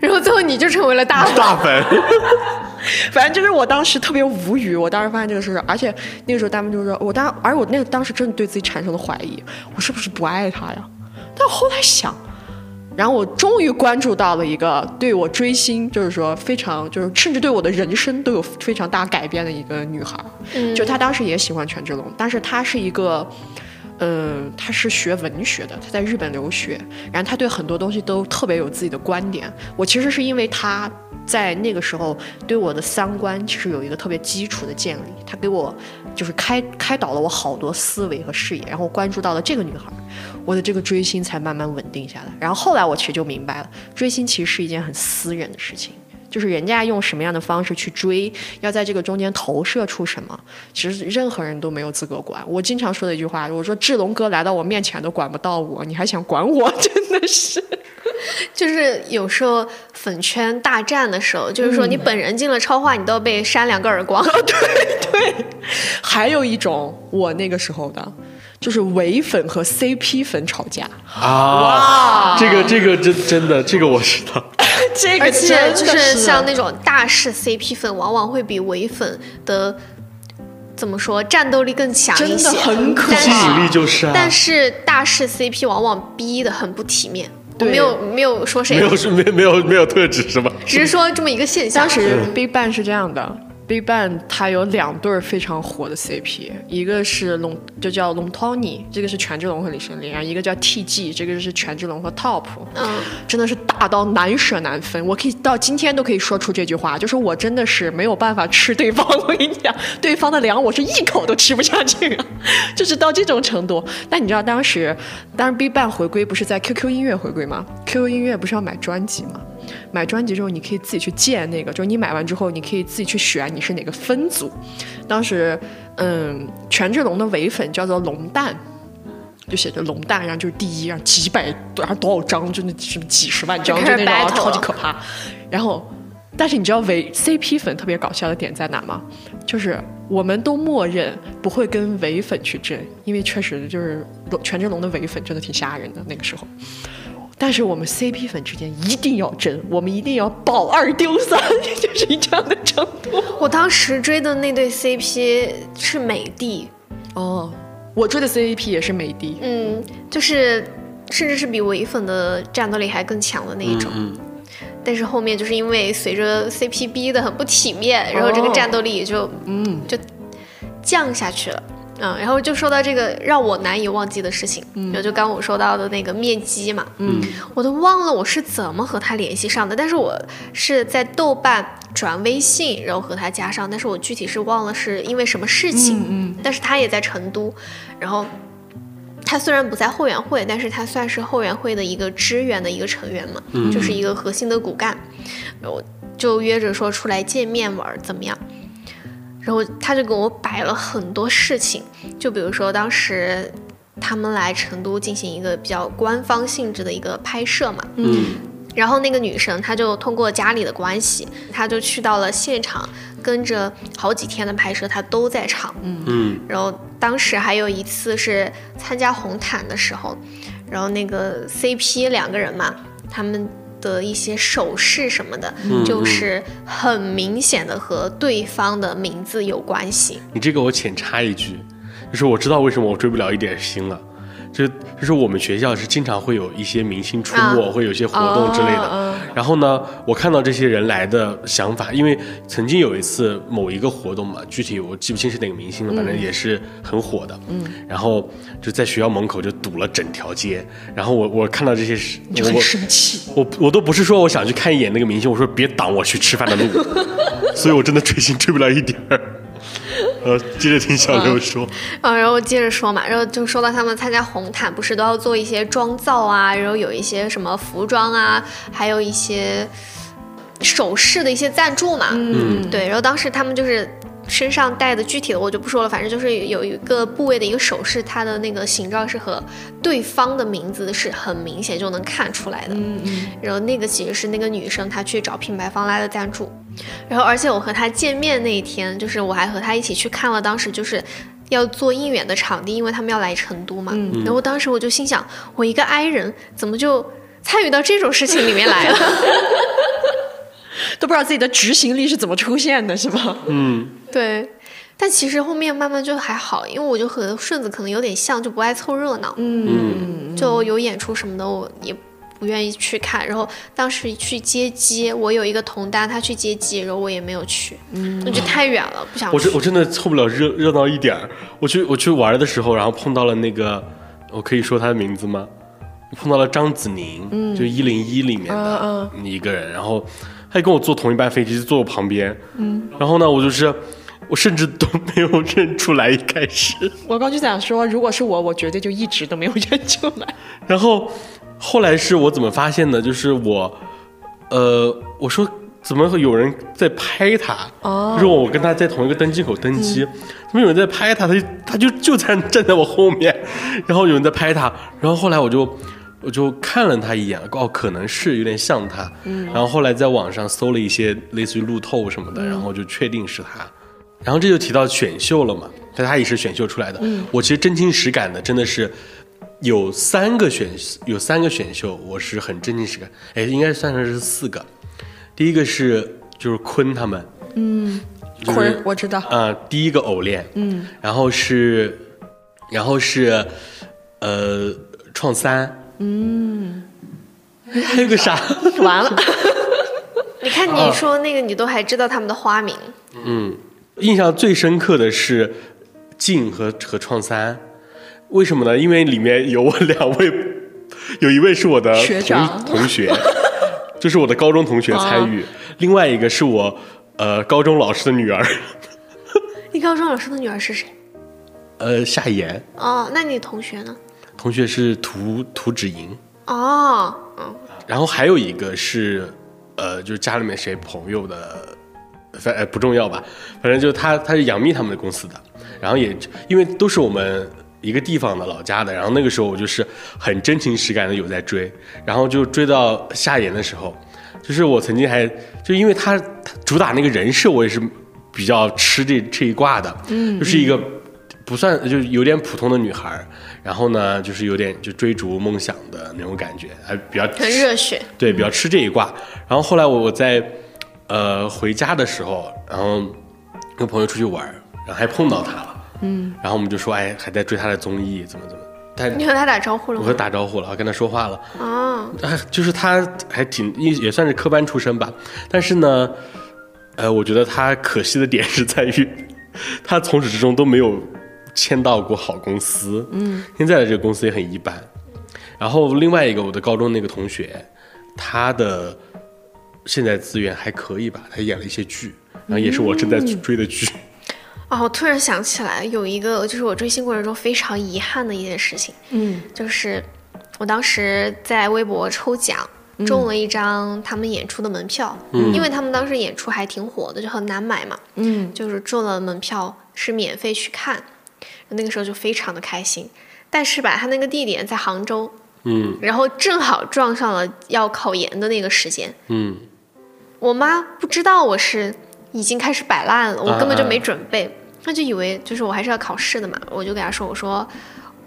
然后最后你就成为了大粉。大粉，反正就是我当时特别无语，我当时发现这个事，而且那个时候他们就说，我当，而我那个当时真的对自己产生了怀疑，我是不是不爱他呀？但后来想，然后我终于关注到了一个对我追星，就是说非常，就是甚至对我的人生都有非常大改变的一个女孩，就她当时也喜欢权志龙，但是她是一个。嗯，她是学文学的，她在日本留学，然后她对很多东西都特别有自己的观点。我其实是因为她在那个时候对我的三观其实有一个特别基础的建立，她给我就是开开导了我好多思维和视野，然后关注到了这个女孩，我的这个追星才慢慢稳定下来。然后后来我其实就明白了，追星其实是一件很私人的事情。就是人家用什么样的方式去追，要在这个中间投射出什么，其实任何人都没有资格管。我经常说的一句话，我说志龙哥来到我面前都管不到我，你还想管我？真的是。就是有时候粉圈大战的时候，就是说你本人进了超话，你都要被扇两个耳光。对对，还有一种我那个时候的，就是唯粉和 CP 粉吵架，啊！这个这个真真的，这个我知道。这个而且就是是像那种大势 CP 粉，往往会比唯粉的怎么说战斗力更强一些，真的很可但吸引是力就是啊，但是大势 CP 往往逼的很不体面。我没有没有说谁没，有是没没有没有特指是吧？只是说这么一个现象。当时 Big Bang 是这样的，BigBang 它有两对儿非常火的 CP，一个是龙就叫龙 Tony，这个是权志龙和李胜利，然后一个叫 TG，这个是权志龙和 Top，嗯，真的是大到难舍难分。我可以到今天都可以说出这句话，就是我真的是没有办法吃对方。我跟你讲，对方的粮我是一口都吃不下去啊，就是到这种程度。但你知道当时，当时 BigBang 回归不是在 QQ 音乐回归吗？QQ 音乐不是要买专辑吗？买专辑之后，你可以自己去建那个，就是你买完之后，你可以自己去选你是哪个分组。当时，嗯，权志龙的唯粉叫做龙蛋，就写着龙蛋，然后就是第一，然后几百，然后多少张，就那什么几十万张，就那种啊超级可怕。然后，但是你知道唯 CP 粉特别搞笑的点在哪吗？就是我们都默认不会跟唯粉去争，因为确实就是权志龙的唯粉真的挺吓人的那个时候。但是我们 CP 粉之间一定要争，我们一定要保二丢三，就是以这样的程度。我当时追的那对 CP 是美的，哦，我追的 CP 也是美的，嗯，就是甚至是比唯粉的战斗力还更强的那一种。嗯，但是后面就是因为随着 CP 逼的很不体面，然后这个战斗力也就嗯，就降下去了。嗯，然后就说到这个让我难以忘记的事情，然后就刚我说到的那个面基嘛，嗯，我都忘了我是怎么和他联系上的，但是我是在豆瓣转微信，然后和他加上，但是我具体是忘了是因为什么事情，嗯但是他也在成都，然后他虽然不在后援会，但是他算是后援会的一个支援的一个成员嘛，就是一个核心的骨干，我就约着说出来见面玩儿怎么样？然后他就给我摆了很多事情，就比如说当时他们来成都进行一个比较官方性质的一个拍摄嘛，嗯然后那个女生她就通过家里的关系，她就去到了现场，跟着好几天的拍摄，她都在场。嗯然后当时还有一次是参加红毯的时候，然后那个 CP 两个人嘛，他们的一些手势什么的，就是很明显的和对方的名字有关系。你这个我浅插一句，就是我知道为什么我追不了一点星了。就就是我们学校是经常会有一些明星出没，啊会有一些活动之类的。啊然后呢，我看到这些人来的想法，因为曾经有一次某一个活动嘛，具体我记不清是哪个明星了，反正也是很火的。嗯，然后就在学校门口就堵了整条街。然后我我看到这些就很我生气。我我都不是说我想去看一眼那个明星，我说别挡我去吃饭的路，所以我真的追星追不了一点儿。呃，接着听小刘说，啊，然后接着说嘛，然后就说到他们参加红毯，不是都要做一些妆造啊，然后有一些什么服装啊，还有一些首饰的一些赞助嘛。嗯，对，然后当时他们就是身上戴的具体的我就不说了，反正就是有一个部位的一个首饰，它的那个形状是和对方的名字是很明显就能看出来的。嗯嗯然后那个其实是那个女生她去找品牌方拉的赞助，然后而且我和她见面那一天，就是我还和她一起去看了当时就是。要做应援的场地，因为他们要来成都嘛。嗯然后当时我就心想，我一个 i 人怎么就参与到这种事情里面来了？都不知道自己的执行力是怎么出现的，是吧？嗯，对，但其实后面慢慢就还好，因为我就和顺子可能有点像，就不爱凑热闹，嗯就有演出什么的我也不愿意去看。然后当时去接机，我有一个同单，他去接机，然后我也没有去，嗯，我觉得太远了，不想去。我真我真的凑不了热热闹一点儿。我去我去玩的时候，然后碰到了那个，我可以说他的名字吗？碰到了张子宁，就一零一里面的嗯一个人，然后他也跟我坐同一班飞机，就坐我旁边，嗯，然后呢，我就是我甚至都没有认出来，一开始，我刚就想说，如果是我，我绝对就一直都没有认出来。然后后来是我怎么发现的？就是我，呃，我说怎么会有人在拍他？哦就是我跟他在同一个登机口登机，怎么有人在拍他？他就他就就站站在我后面，然后有人在拍他，然后后来我就我就看了他一眼，哦，可能是有点像他，嗯。然后后来在网上搜了一些类似于路透什么的，然后就确定是他。然后这就提到选秀了嘛，但他也是选秀出来的。嗯。我其实真情实感的，真的是有三个选有三个选秀，我是很真情实感，哎，应该算上是四个。第一个是就是坤他们，就是坤我知道，啊、第一个偶练，嗯，然后是，然后是，呃，创三，嗯，还有个啥？完了，你看你说那个，你都还知道他们的花名，嗯，印象最深刻的是静和和创三，为什么呢？因为里面有我两位，有一位是我的同学长。同学，就是我的高中同学参与，另外一个是我呃高中老师的女儿，你高中老师的女儿是谁？呃夏言哦，那你同学呢？同学是涂涂芷莹，哦，嗯，然后还有一个是呃就是家里面谁朋友的，反呃不重要吧，反正就是他他是杨幂他们的公司的，然后也因为都是我们。一个地方的老家的，然后那个时候我就是很真情实感的有在追，然后就追到夏言的时候，就是我曾经还就因为他他主打那个人设，我也是比较吃这这一挂的，嗯，就是一个不算就是有点普通的女孩儿，然后呢就是有点就追逐梦想的那种感觉，还比较很热血。对，比较吃这一挂。然后后来我我在呃回家的时候，然后跟朋友出去玩，然后还碰到他了，嗯，然后我们就说，哎，还在追他的综艺，怎么怎么。但你和他打招呼了吗我和？打招呼了，我跟他说话了，啊，哎，就是他还挺也也算是科班出身吧，但是呢，呃，我觉得他可惜的点是在于，他从始至终都没有签到过好公司，嗯，现在的这个公司也很一般。然后另外一个我的高中那个同学，他的现在资源还可以吧，他演了一些剧，然后也是我正在追的剧，哦，我突然想起来有一个，就是我追星过程中非常遗憾的一件事情，嗯，就是我当时在微博抽奖。中了一张他们演出的门票，因为他们当时演出还挺火的，就很难买嘛。嗯，就是中了门票是免费去看，那个时候就非常的开心。但是吧，他那个地点在杭州，嗯然后正好撞上了要考研的那个时间。嗯我妈不知道我是已经开始摆烂了，我根本就啊没准备，她就以为就是我还是要考试的嘛，我就给她说，我说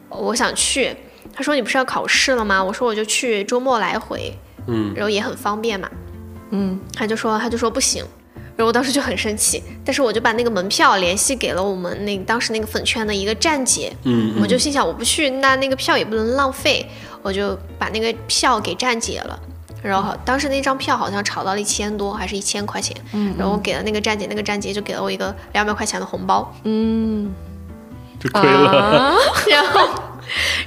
我想去，她说你不是要考试了吗？我说我就去周末来回，嗯然后也很方便嘛，嗯，她就说她就说不行。然后我当时就很生气，但是我就把那个门票联系给了我们那当时那个粉圈的一个站姐，嗯我就心想我不去，那那个票也不能浪费，我就把那个票给站姐了。然后当时那张票好像炒到了一千多，还是一千块钱。嗯，然后我给了那个站姐，那个站姐就给了我一个两百块钱的红包。嗯就亏了，啊，然后，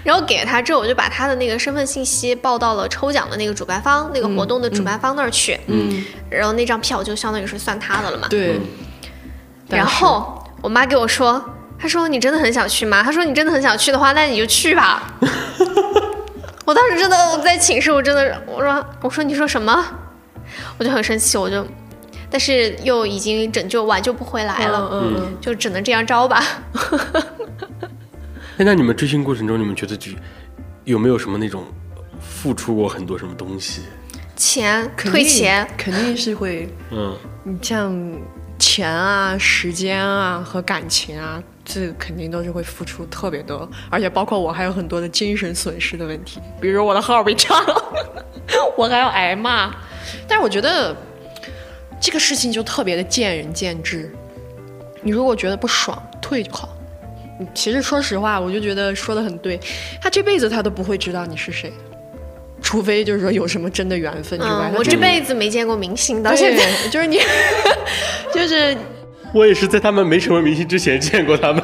然后给了他之后，我就把他的那个身份信息报到了抽奖的那个主办方，那个活动的主办方那儿去。嗯，然后那张票就相当于是算他的了嘛。对，但然后我妈给我说，她说你真的很想去吗？她说你真的很想去的话，那你就去吧。我当时真的我在寝室，我真的我说我说你说什么？我就很生气，我就，但是又已经拯救挽救不回来了，嗯嗯就只能这样招吧。哎，那你们追星过程中，你们觉得就有没有什么那种付出过很多什么东西？钱肯定退钱，肯定是会，嗯你像钱啊、时间啊和感情啊，这肯定都是会付出特别多，而且包括我还有很多的精神损失的问题，比如我的号被炸了，我还要挨骂。但是我觉得这个事情就特别的见仁见智，你如果觉得不爽，退就好。你其实说实话，我就觉得说的很对，他这辈子他都不会知道你是谁，除非就是说有什么真的缘分之外。嗯，我这辈子没见过明星，到对现在。就是你，就是我也是在他们没成为明星之前见过他们。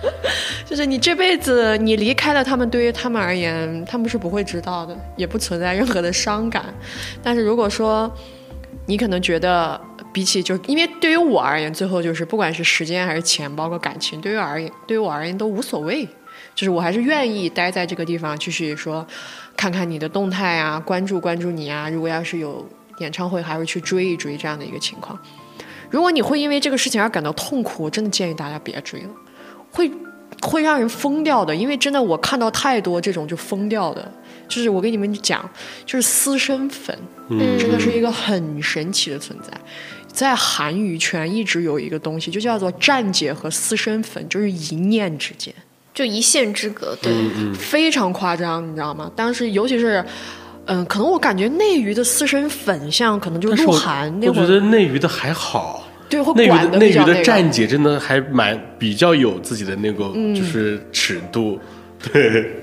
就是你这辈子你离开了他们，对于他们而言，他们是不会知道的，也不存在任何的伤感。但是如果说你可能觉得，比起就因为对于我而言，最后就是不管是时间还是钱，包括感情，对于而言，对于我而言都无所谓。就是我还是愿意待在这个地方，继续说看看你的动态啊，关注关注你啊。如果要是有演唱会，还会去追一追这样的一个情况。如果你会因为这个事情而感到痛苦，我真的建议大家别追了，会会让人疯掉的。因为真的我看到太多这种就疯掉的，就是我跟你们讲，就是私生粉，嗯真的是一个很神奇的存在。在韩娱圈一直有一个东西，就叫做站姐和私生粉，就是一念之间。就一线之隔，对，嗯非常夸张，你知道吗？当时尤其是，嗯，可能我感觉内娱的私生粉像可能就是我我觉晗那会儿，得内娱的还好，对，会内娱管的内娱的。站姐真的还蛮比较有自己的那个嗯就是尺度。对，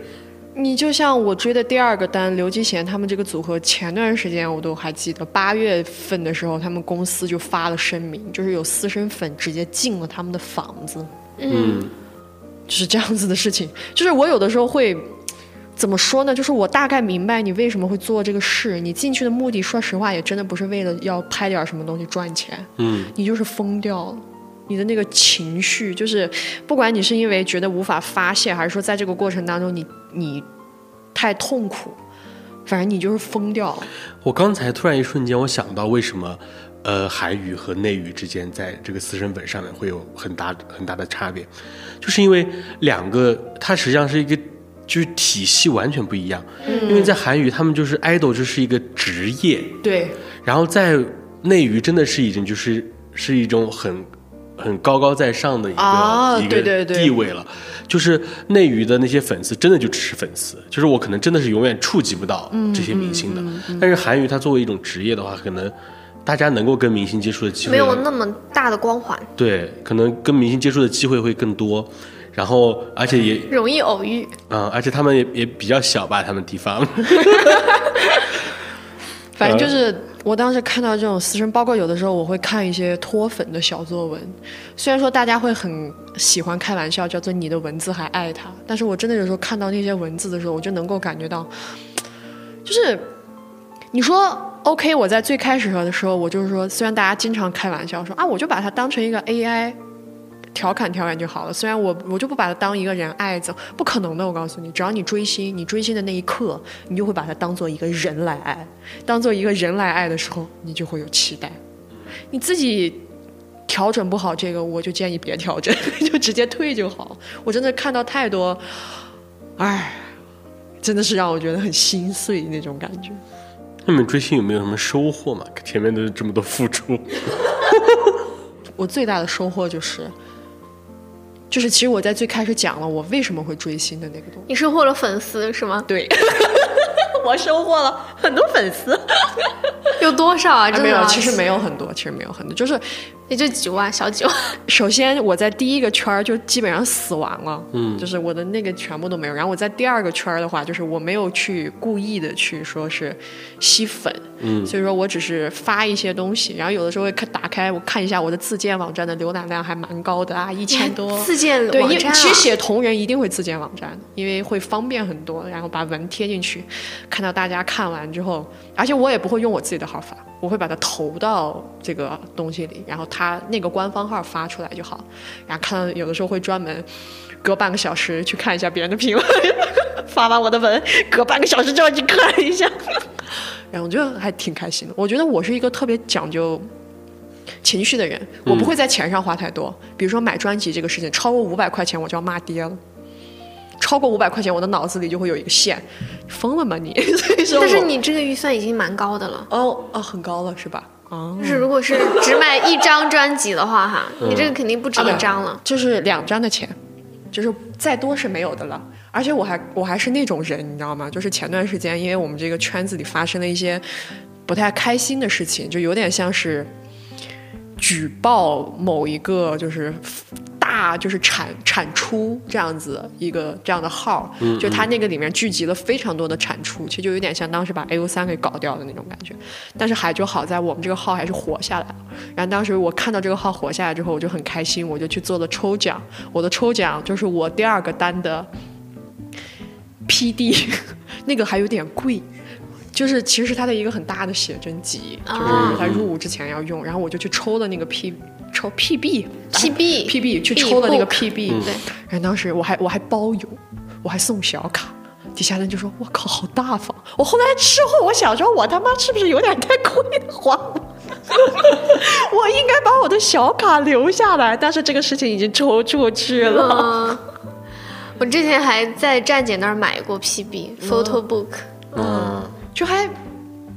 你就像我追的第二个单，刘基贤他们这个组合，前段时间我都还记得，八月份的时候，他们公司就发了声明，就是有私生粉直接进了他们的房子，嗯就是这样子的事情。就是我有的时候会怎么说呢？就是我大概明白你为什么会做这个事，你进去的目的，说实话也真的不是为了要拍点什么东西赚钱，嗯你就是疯掉了。你的那个情绪，就是不管你是因为觉得无法发泄，还是说在这个过程当中你你太痛苦，反正你就是疯掉了。我刚才突然一瞬间，我想到为什么，呃，韩语和内语之间在这个私生本上面会有很大很大的差别，就是因为两个它实际上是一个就是体系完全不一样。因为在韩语，他们就是 idol 就是一个职业，对，然后在内娱真的是已经就是是一种很很高高在上的一个、啊一个地位了，就是内娱的那些粉丝真的就只是粉丝，就是我可能真的是永远触及不到嗯这些明星的。但是韩娱它作为一种职业的话，可能大家能够跟明星接触的机会没有那么大的光环，对，可能跟明星接触的机会会更多。然后，而且也，容易偶遇。嗯、而且他们也也比较小吧，他们地方。反正就是我当时看到这种私生，包括有的时候我会看一些脱粉的小作文，虽然说大家会很喜欢开玩笑，叫做你的文字还爱他，但是我真的有时候看到那些文字的时候，我就能够感觉到，就是你说 OK，我在最开始的时候，我就是说，虽然大家经常开玩笑说啊，我就把它当成一个 AI。调侃调侃就好了，虽然我我就不把它当一个人爱着，不可能的。我告诉你，只要你追星，你追星的那一刻，你就会把它当做一个人来爱，当做一个人来爱的时候，你就会有期待。你自己调整不好这个，我就建议别调整，就直接退就好。我真的看到太多，唉，真的是让我觉得很心碎那种感觉。那你们追星有没有什么收获嘛？前面的这么多付出，我最大的收获就是，就是其实我在最开始讲了我为什么会追星的那个东西。你收获了粉丝是吗？对，我收获了很多粉丝。有多少啊？啊，没有，真的啊其实没有很多，其实没有很多，就是也就几万，小几万。首先我在第一个圈儿就基本上死完了，嗯，就是我的那个全部都没有。然后我在第二个圈儿的话，就是我没有去故意的去说是吸粉，嗯，所以说我只是发一些东西，然后有的时候会看打开我看一下我的自建网站的浏览量还蛮高的啊，一千多。自建对，因网站、啊，为其实写同人一定会自建网站，因为会方便很多，然后把文贴进去，看到大家看完之后，而且我也不会用我自己的号发，我会把它投到这个东西里，然后它那个官方号发出来就好。然后看到有的时候会专门隔半个小时去看一下别人的评论，发完我的文，隔半个小时就要去看一下，然后我觉得还挺开心的。我觉得我是一个特别讲究。情绪的人，我不会在钱上花太多。比如说买专辑这个事情，超过五百块钱我就要骂爹了。超过五百块钱，我的脑子里就会有一个线，疯了吗你？所以说，但是你这个预算已经蛮高的了。哦哦很高了是吧？哦，就是如果是只买一张专辑的话，哈，你这个肯定不止一张了。就是两张的钱，就是再多是没有的了。而且我还我还是那种人，你知道吗？就是前段时间，因为我们这个圈子里发生了一些不太开心的事情，就有点像是举报某一个就是大就是产产出这样子一个这样的号，就它那个里面聚集了非常多的产出，其实就有点像当时把 A O 三给搞掉的那种感觉。但是还就好在我们这个号还是活下来了。然后当时我看到这个号活下来之后，我就很开心，我就去做了抽奖。我的抽奖就是我第二个单的 PD，那个还有点贵。就是其实是它的一个很大的写真集，就是在入伍之前要用，然后我就去抽了那个 P 抽 PB PB PB 去抽了那个 PB 对，然后当时我还我还包邮，我还送小卡，底下人就说：“我靠，好大方！”我后来事后我想说，我他妈是不是有点太亏了花了？我应该把我的小卡留下来，但是这个事情已经抽出去了。嗯，我之前还在站姐那儿买过 PB photo book，嗯，就还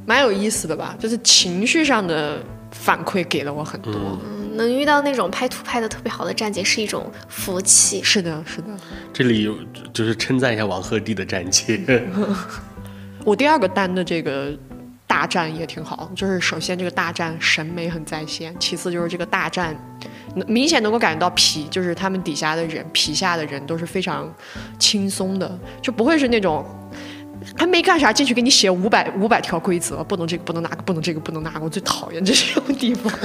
蛮有意思的吧，就是情绪上的反馈给了我很多。嗯，能遇到那种拍图拍的特别好的站姐是一种福气。是的，是的。这里有就是称赞一下王鹤棣的站姐，我第二个单的这个大战也挺好，就是首先这个大战审美很在线，其次就是这个大战能明显能够感觉到皮，就是他们底下的人，皮下的人都是非常轻松的，就不会是那种。还没干啥，进去给你写五百五百条规则，不能这个，不能那个，不能这个，不能那个。我最讨厌这种地方。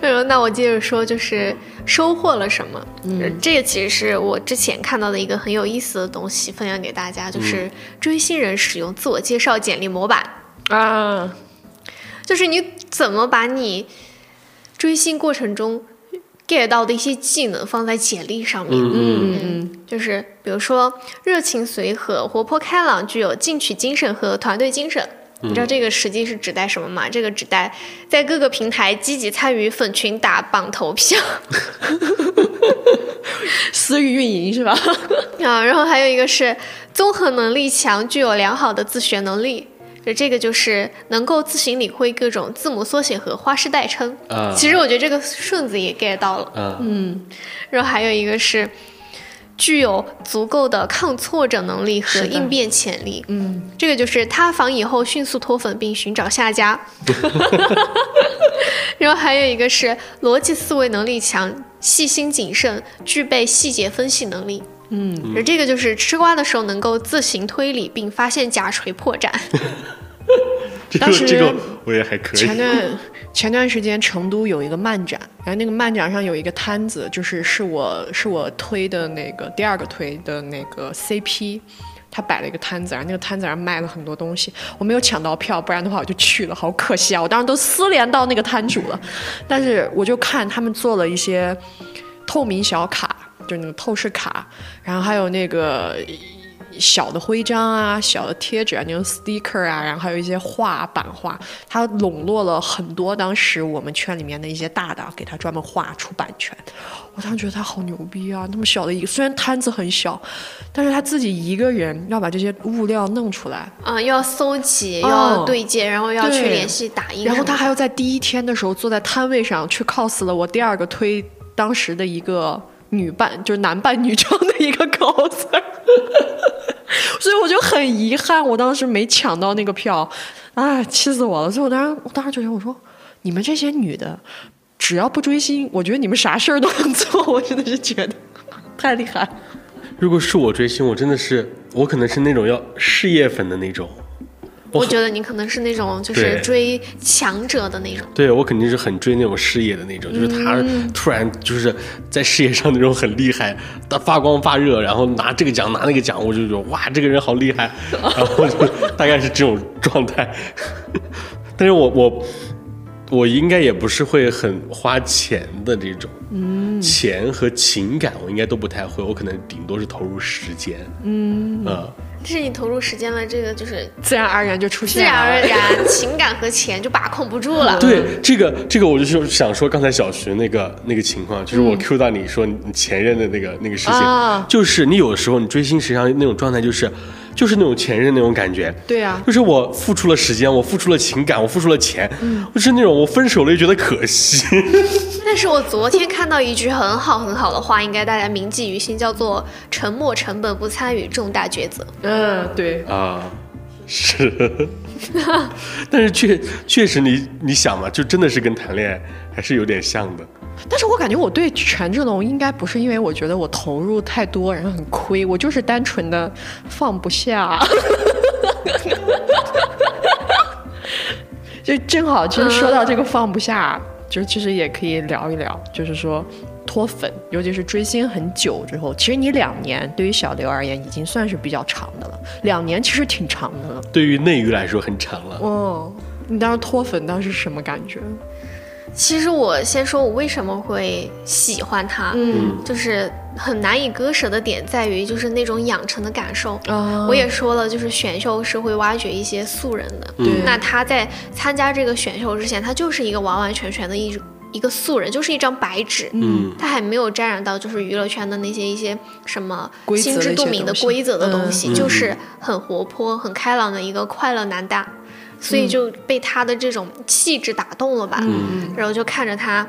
嗯，那我接着说，就是收获了什么？嗯，这个其实是我之前看到的一个很有意思的东西，分享给大家，就是追星人使用自我介绍简历模板啊，就是你怎么把你追星过程中 get 到的一些技能放在简历上面。嗯嗯嗯就是比如说热情随和、活泼开朗、具有进取精神和团队精神。你知道这个实际是指代什么吗？这个指代在各个平台积极参与粉群打榜投票，私域运营是吧？啊，然后还有一个是综合能力强，具有良好的自学能力。就这个就是能够自行领会各种字母缩写和花式代称。啊其实我觉得这个顺子也 get 到了。啊嗯，然后还有一个是具有足够的抗挫折能力和应变潜力。嗯，这个就是塌房以后迅速脱粉并寻找下家。然后还有一个是逻辑思维能力强、细心谨慎、具备细节分析能力。嗯，而这个就是吃瓜的时候能够自行推理并发现假锤破绽。这当时个这个我也还可以。前段前段时间成都有一个漫展，然后那个漫展上有一个摊子，就是是我是我推的那个第二个推的那个 CP。他摆了一个摊子，然后那个摊子上卖了很多东西，我没有抢到票，不然的话我就去了，好可惜啊！我当时都私联到那个摊主了，但是我就看他们做了一些透明小卡，就那个透视卡，然后还有那个小的徽章啊、小的贴纸啊、那种 sticker 啊，然后还有一些画版画，他笼络了很多当时我们圈里面的一些大的，给他专门画出版权。我当时觉得他好牛逼啊！那么小的一个，虽然摊子很小，但是他自己一个人要把这些物料弄出来，啊、又要搜集，要对接，然后又要去联系打印。然后他还要在第一天的时候坐在摊位上去 cos 了我第二个推当时的一个女扮，就是男扮女装的一个 cos，所以我就很遗憾，我当时没抢到那个票，啊，气死我了！所以我当时我当时就想，我说你们这些女的，只要不追星，我觉得你们啥事儿都能做，我真的是觉得 太厉害。如果是我追星，我真的是我可能是那种要事业粉的那种。我觉得你可能是那种就是追强者的那种。对我肯定是很追那种事业的那种，就是他突然就是在事业上那种很厉害，他发光发热，然后拿这个奖拿那个奖，我就觉得哇，这个人好厉害，然后就大概是这种状态。但是我我我应该也不是会很花钱的这种，嗯，钱和情感我应该都不太会，我可能顶多是投入时间，嗯。呃，但是你投入时间了，这个就是自然而然就出现了，自然而然情感和钱就把控不住了。对这个这个，我就是想说刚才小徐那个那个情况，就是我 Q 到你说你前任的那个那个事情，啊就是你有的时候你追星，实际上那种状态就是就是那种前任那种感觉。对啊，就是我付出了时间，我付出了情感，我付出了钱，嗯、就是那种我分手了又觉得可惜。但是我昨天看到一句很好很好的话，应该大家铭记于心，叫做“沉没成本，不参与重大抉择嗯，对，啊，是，但是确确实你你想嘛，就真的是跟谈恋爱还是有点像的。但是我感觉我对权志龙应该不是因为我觉得我投入太多，然后很亏，我就是单纯的放不下。就正好，其实说到这个放不下，就其实也可以聊一聊，就是说脱粉，尤其是追星很久之后，其实你两年对于小刘而言已经算是比较长的了，两年其实挺长的了。对于内娱来说很长了，哦，你当时脱粉当时什么感觉？”。其实我先说我为什么会喜欢他，嗯就是很难以割舍的点在于就是那种养成的感受。啊我也说了，就是选秀是会挖掘一些素人的。对那他在参加这个选秀之前，他就是一个完完全全的一一个素人，就是一张白纸。嗯他还没有沾染到就是娱乐圈的那些一些什么心知肚明的规则的东西，嗯就是很活泼、很开朗的一个快乐男大，所以就被他的这种气质打动了吧。嗯然后就看着他，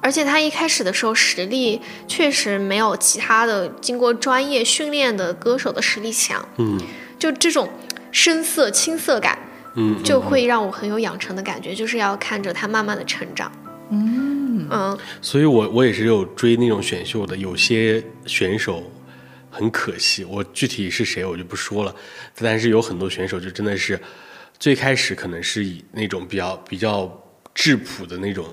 而且他一开始的时候实力确实没有其他的经过专业训练的歌手的实力强，嗯就这种声色青涩感嗯，就会让我很有养成的感觉，就是要看着他慢慢的成长。嗯。嗯，所以我我也是有追那种选秀的，有些选手很可惜，我具体是谁我就不说了，但是有很多选手就真的是最开始可能是以那种比较比较质朴的那种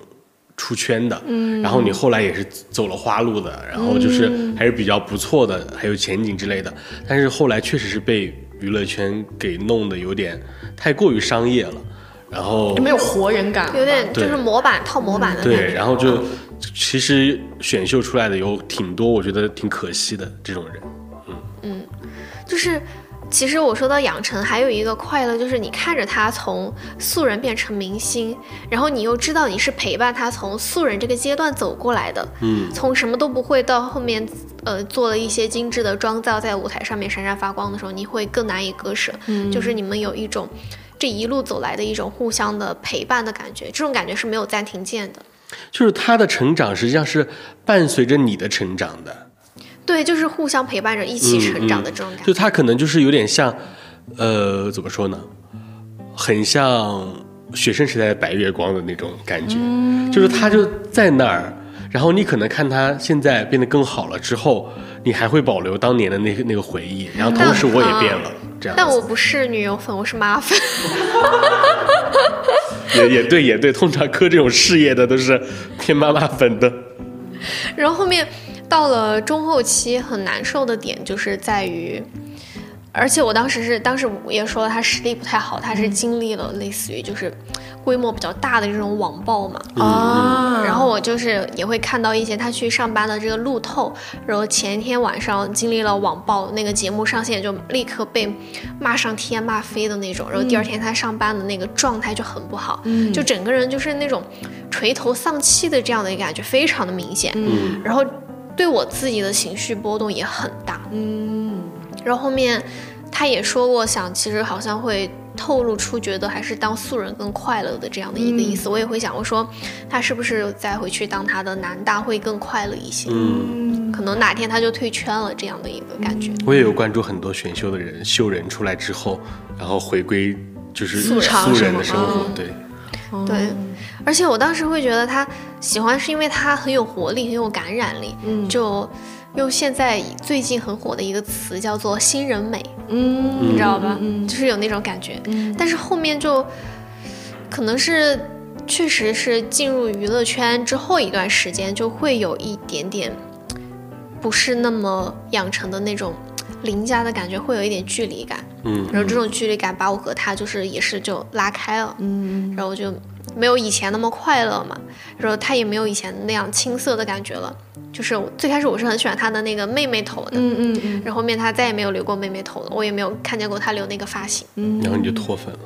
出圈的，嗯，然后你后来也是走了花路的，然后就是还是比较不错的，还有前景之类的，但是后来确实是被娱乐圈给弄得有点太过于商业了，然后没有活人感，有点就是模板套模板的感对，然后就其实选秀出来的有挺多，我觉得挺可惜的这种人。嗯。嗯就是，其实我说到养成，还有一个快乐，就是你看着他从素人变成明星，然后你又知道你是陪伴他从素人这个阶段走过来的，嗯，从什么都不会到后面，呃，做了一些精致的妆造，在舞台上面闪闪发光的时候，你会更难以割舍。嗯，就是你们有一种这一路走来的一种互相的陪伴的感觉，这种感觉是没有暂停键的。就是他的成长实际上是伴随着你的成长的，对，就是互相陪伴着一起成长的嗯这种感觉。就他可能就是有点像，呃，怎么说呢？很像学生时代的白月光的那种感觉，就是他就在那儿，然后你可能看他现在变得更好了之后，你还会保留当年的那个那个回忆，然后同时我也变了，这样但我不是女友粉，我是妈粉。也也对也对，通常磕这种事业的都是偏妈妈粉的。然后后面到了中后期，很难受的点就是在于，而且我当时是当时我也说了，他实力不太好，他是经历了类似于就是规模比较大的这种网暴嘛。啊，然后我就是也会看到一些他去上班的这个路透，然后前一天晚上经历了网暴，那个节目上线就立刻被骂上天骂飞的那种，然后第二天他上班的那个状态就很不好，就整个人就是那种垂头丧气的这样的一个感觉，非常的明显。嗯然后对我自己的情绪波动也很大。嗯，然后后面他也说过，想其实好像会透露出觉得还是当素人更快乐的这样的一个意思。我也会想，我说他是不是再回去当他的男大会更快乐一些？嗯，可能哪天他就退圈了这样的一个感觉。我也有关注很多选秀的人，秀人出来之后，然后回归就是素人的生活，嗯对，对，而且我当时会觉得他喜欢是因为他很有活力，很有感染力。嗯就用现在最近很火的一个词叫做“新人美”，嗯，你知道吧？嗯就是有那种感觉。嗯但是后面就可能是确实是进入娱乐圈之后一段时间，就会有一点点不是那么养成的那种邻家的感觉，会有一点距离感。嗯然后这种距离感把我和他就是也是就拉开了，嗯然后就没有以前那么快乐嘛，然后他也没有以前那样青涩的感觉了。就是最开始我是很喜欢他的那个妹妹头的，嗯嗯嗯然后后面他再也没有留过妹妹头了，我也没有看见过他留那个发型。嗯，然后你就脱粉了。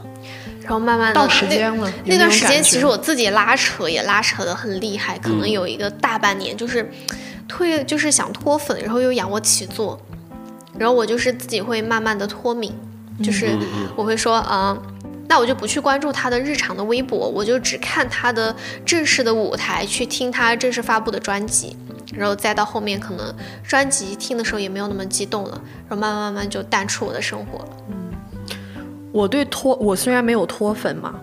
然后慢慢的到时间了，那段时间其实我我自己拉扯也拉扯的很厉害，可能有一个大半年就是退，就是想脱粉，然后又仰卧起坐，然后我就是自己会慢慢的脱敏，就是我会说，嗯。那我就不去关注他的日常的微博，我就只看他的正式的舞台，去听他正式发布的专辑，然后再到后面可能专辑听的时候也没有那么激动了，然后慢慢慢慢就淡出我的生活了。我对脱，我虽然没有脱粉嘛，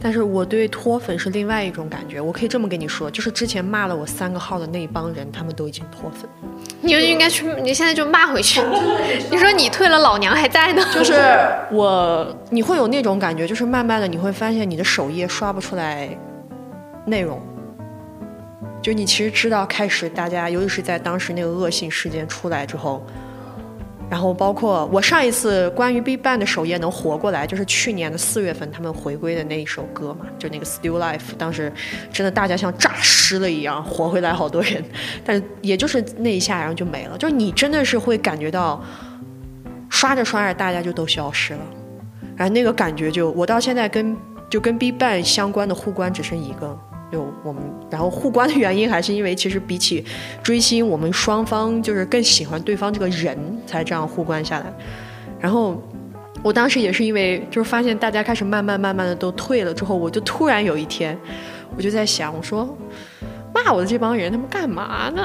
但是我对脱粉是另外一种感觉。我可以这么跟你说，就是之前骂了我三个号的那一帮人，他们都已经脱粉。你就应该去，你现在就骂回去。你说你退了，老娘还在呢。就是我，你会有那种感觉，就是慢慢的你会发现你的首页刷不出来内容，就你其实知道，开始大家，尤其是在当时那个恶性事件出来之后，然后包括我上一次关于 BigBang 的首页能活过来，就是去年的四月份他们回归的那一首歌嘛，就那个 Still Life，当时真的大家像诈尸了一样活回来好多人，但是也就是那一下，然后就没了，就是你真的是会感觉到。刷着刷着，大家就都消失了，然后那个感觉就，我到现在跟就跟 Big Bang 相关的互关只剩一个，就我们，然后互关的原因还是因为其实比起追星，我们双方就是更喜欢对方这个人，才这样互关下来。然后我当时也是因为就是发现大家开始慢慢慢慢的都退了之后，我就突然有一天，我就在想，我说骂我的这帮人他们干嘛呢？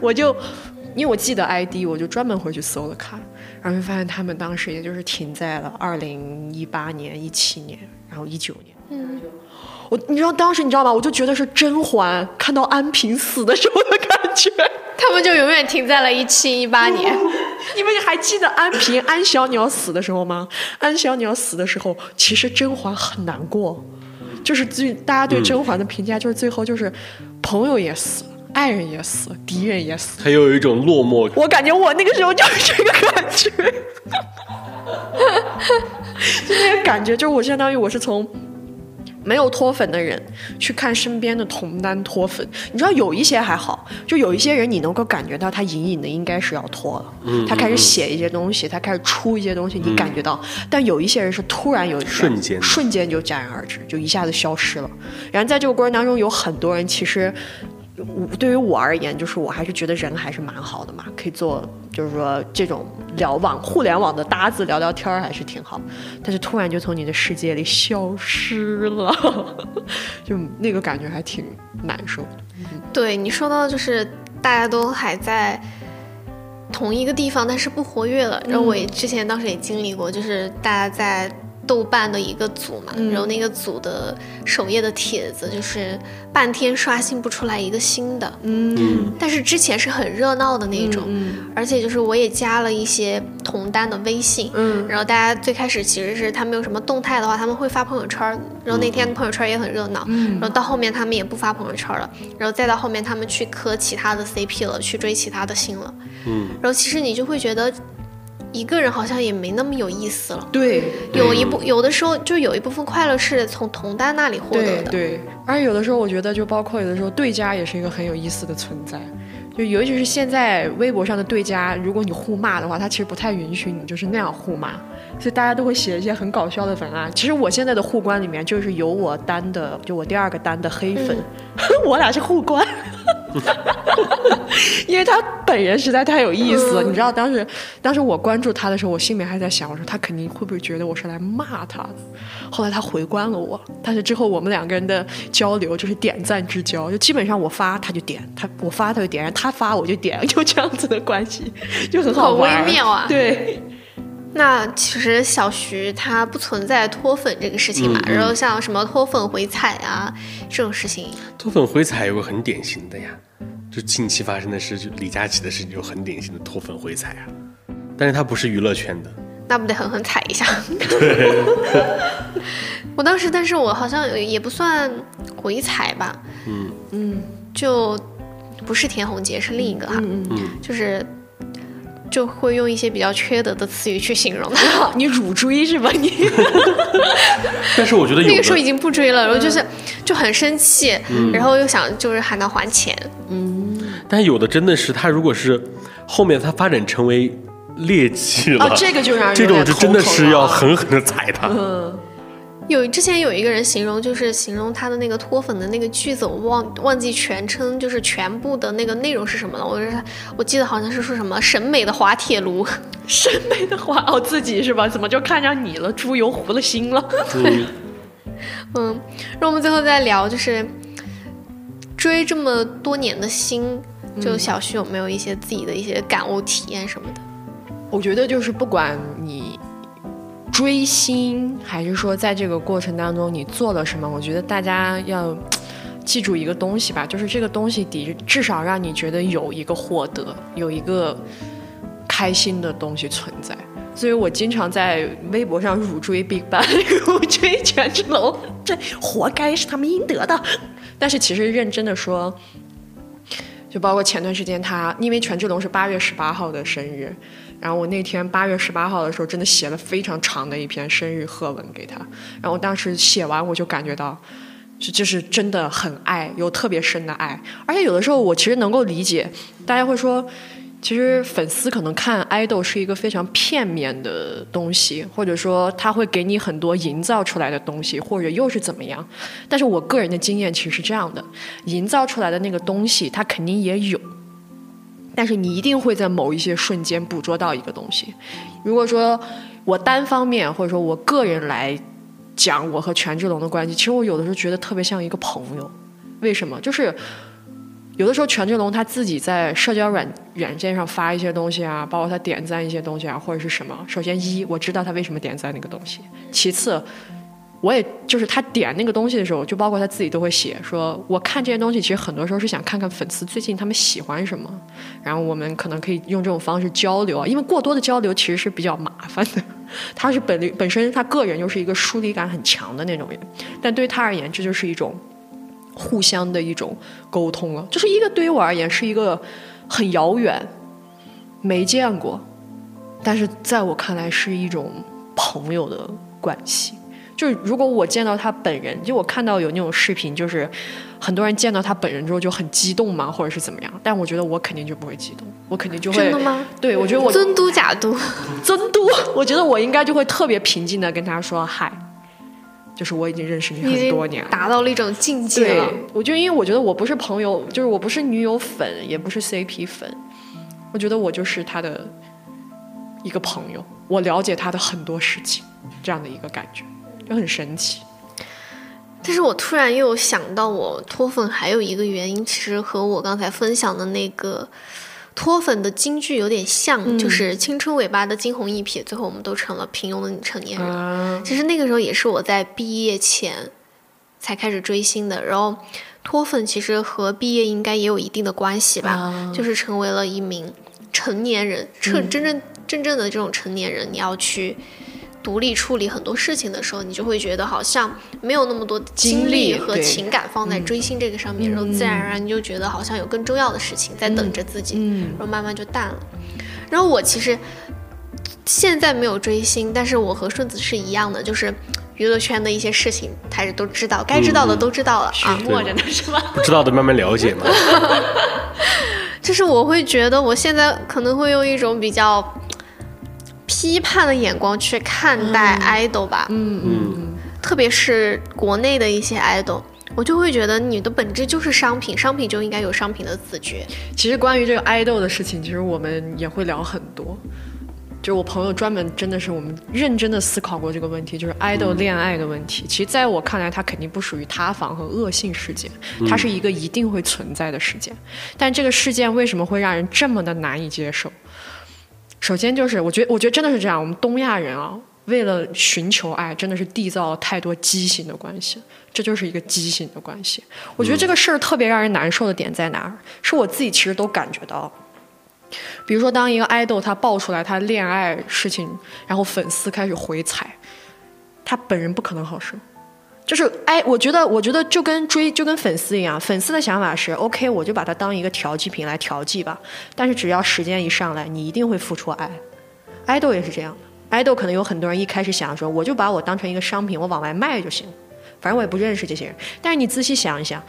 我就因为我记得 ID，我就专门回去搜了看，然后就发现他们当时也就是停在了二零一八年、一七年，然后一九年。嗯，我你知道当时你知道吗？我就觉得是甄嬛看到安嫔死的时候的感觉。他们就永远停在了一七一八年。你们还记得安平安小鸟死的时候吗？安小鸟死的时候，其实甄嬛很难过，就是最大家对甄嬛的评价就是最后就是朋友也死，爱人也死，敌人也死。他又有一种落寞感。我感觉我那个时候就是这个感觉，就那个感觉，就是我相当于我是从没有脱粉的人去看身边的同单脱粉。你知道有一些还好，就有一些人你能够感觉到他隐隐的应该是要脱了，嗯他开始写一些东西，他开始出一些东西，你感觉到。但有一些人是突然有一瞬间瞬间就戛然而止，就一下子消失了。然后在这个过程当中，有很多人其实。我对于我而言，就是我还是觉得人还是蛮好的嘛，可以做，就是说这种聊网互联网的搭子聊聊天儿还是挺好。但是突然就从你的世界里消失了，就那个感觉还挺难受的。对你说到就是大家都还在同一个地方，但是不活跃了。然后我也之前当时也经历过，就是大家在豆瓣的一个组嘛，然后那个组的首页的帖子就是半天刷新不出来一个新的，嗯。但是之前是很热闹的那种，而且就是我也加了一些同单的微信，嗯。然后大家最开始其实是他们有什么动态的话，他们会发朋友圈儿，然后那天朋友圈也很热闹，嗯。然后到后面他们也不发朋友圈儿了，然后再到后面他们去磕其他的 CP 了，去追其他的星了，嗯，然后其实你就会觉得一个人好像也没那么有意思了。对有一部有的时候就有一部分快乐是从同担那里获得的，对对，而且有的时候我觉得，就包括有的时候对家也是一个很有意思的存在。就尤其是现在微博上的对家，如果你互骂的话，他其实不太允许你就是那样互骂，所以大家都会写一些很搞笑的文案。其实我现在的互关里面就是有我单的，就我第二个单的黑粉，我俩是互关。因为他本人实在太有意思了，你知道，当时当时我关注他的时候，我心里面还在想，我说他肯定会不会觉得我是来骂他的？后来他回关了我，但是之后我们两个人的交流就是点赞之交，就基本上我发他就点，他我发他就点，然后他发我就点，就这样子的关系，就很好玩，微妙啊对，那其实小徐他不存在脱粉这个事情嘛，嗯嗯。然后像什么脱粉回踩啊这种事情，脱粉回踩有个很典型的呀，就近期发生的事，就李佳琦的事情，就很典型的脱粉回踩啊。但是他不是娱乐圈的，那不得狠狠踩一下？我当时，但是我好像也不算回踩吧，嗯。嗯就不是田宏杰，是另一个哈，嗯嗯，嗯，就是就会用一些比较缺德的词语去形容他。你乳追是吧你？但是我觉得有那个时候已经不追了，然后就是就很生气，嗯然后又想就是喊他还钱，嗯但有的真的是他，如果是后面他发展成为劣迹了，啊，这个就让人这种就真的是要了狠狠的踩他。嗯。有之前有一个人形容，就是形容他的那个脱粉的那个句子，我忘忘记全称，就是全部的那个内容是什么了。我是我记得好像是说什么审美的滑铁卢，审美的滑，哦，自己是吧？怎么就看上你了？猪油糊了心了？嗯，嗯。然后我们最后再聊，就是追这么多年的星，就小徐有没有一些自己的一些感悟、体验什么的？我觉得就是不管你追星，还是说在这个过程当中你做了什么，我觉得大家要记住一个东西吧，就是这个东西底至少让你觉得有一个获得，有一个开心的东西存在。所以我经常在微博上辱追 BigBang，辱追权志龙，这活该是他们应得的。但是其实认真的说，就包括前段时间他，因为权志龙是八月十八号的生日，然后我那天八月十八号的时候，真的写了非常长的一篇生日贺文给他。然后当时写完，我就感觉到，这就是真的很爱，有特别深的爱。而且有的时候，我其实能够理解，大家会说，其实粉丝可能看爱豆是一个非常片面的东西，或者说他会给你很多营造出来的东西，或者又是怎么样。但是我个人的经验其实是这样的，营造出来的那个东西，它肯定也有。但是你一定会在某一些瞬间捕捉到一个东西。如果说我单方面或者说我个人来讲我和权志龙的关系，其实我有的时候觉得特别像一个朋友。为什么？就是有的时候权志龙他自己在社交软软件上发一些东西啊，包括他点赞一些东西啊，或者是什么。首先一，我知道他为什么点赞那个东西；其次，我也就是他点那个东西的时候，就包括他自己都会写，说我看这些东西，其实很多时候是想看看粉丝最近他们喜欢什么，然后我们可能可以用这种方式交流啊。因为过多的交流其实是比较麻烦的。他是本本身他个人就是一个疏离感很强的那种人，但对他而言，这就是一种。互相的一种沟通了，就是一个对于我而言是一个很遥远、没见过，但是在我看来是一种朋友的关系。就是如果我见到他本人，就我看到有那种视频，就是很多人见到他本人之后就很激动嘛，或者是怎么样，但我觉得我肯定就不会激动，我肯定就会真的吗？对，我觉得我 尊嘟假嘟，尊嘟，我觉得我应该就会特别平静的跟他说嗨。就是我已经认识你很多年，达到了一种境界了。我就因为我觉得我不是朋友，就是我不是女友粉，也不是 CP 粉，我觉得我就是他的一个朋友，我了解他的很多事情，这样的一个感觉就很神奇。但是我突然又想到，我脱粉还有一个原因，其实和我刚才分享的那个。脱粉的金句有点像，就是青春尾巴的惊鸿一瞥，最后我们都成了平庸的女成年人。其实那个时候也是我在毕业前才开始追星的，然后脱粉其实和毕业应该也有一定的关系吧，就是成为了一名成年人，成真正真正的这种成年人，你要去。独立处理很多事情的时候，你就会觉得好像没有那么多精力和情感放在追星这个上面，然后自然而然你就觉得好像有更重要的事情在等着自己，然后慢慢就淡了。然后我其实现在没有追星，但是我和顺子是一样的，就是娱乐圈的一些事情还是都知道，该知道的都知道了啊，默着呢是吧？不知道的慢慢了解嘛。就是我会觉得我现在可能会用一种比较。批判的眼光去看待 idol 吧，嗯嗯，特别是国内的一些 idol，我就会觉得你的本质就是商品，商品就应该有商品的自觉。其实关于这个 idol 的事情，其实我们也会聊很多。就是我朋友专门真的是我们认真的思考过这个问题，就是 idol 恋爱的问题。其实在我看来，它肯定不属于塌房和恶性事件，它是一个一定会存在的事件。但这个事件为什么会让人这么的难以接受？首先就是，我觉得，我觉得真的是这样。我们东亚人啊，为了寻求爱，真的是缔造了太多畸形的关系。这就是一个畸形的关系。我觉得这个事儿特别让人难受的点在哪儿？是我自己其实都感觉到。比如说，当一个爱豆他爆出来他恋爱事情，然后粉丝开始回踩，他本人不可能好受。就是哎，我觉得，我觉得就跟追，就跟粉丝一样，粉丝的想法是，OK，我就把它当一个调剂品来调剂吧。但是只要时间一上来，你一定会付出爱。爱豆也是这样的，爱豆可能有很多人一开始想说，我就把我当成一个商品，我往外卖就行，反正我也不认识这些人。但是你仔细想一想，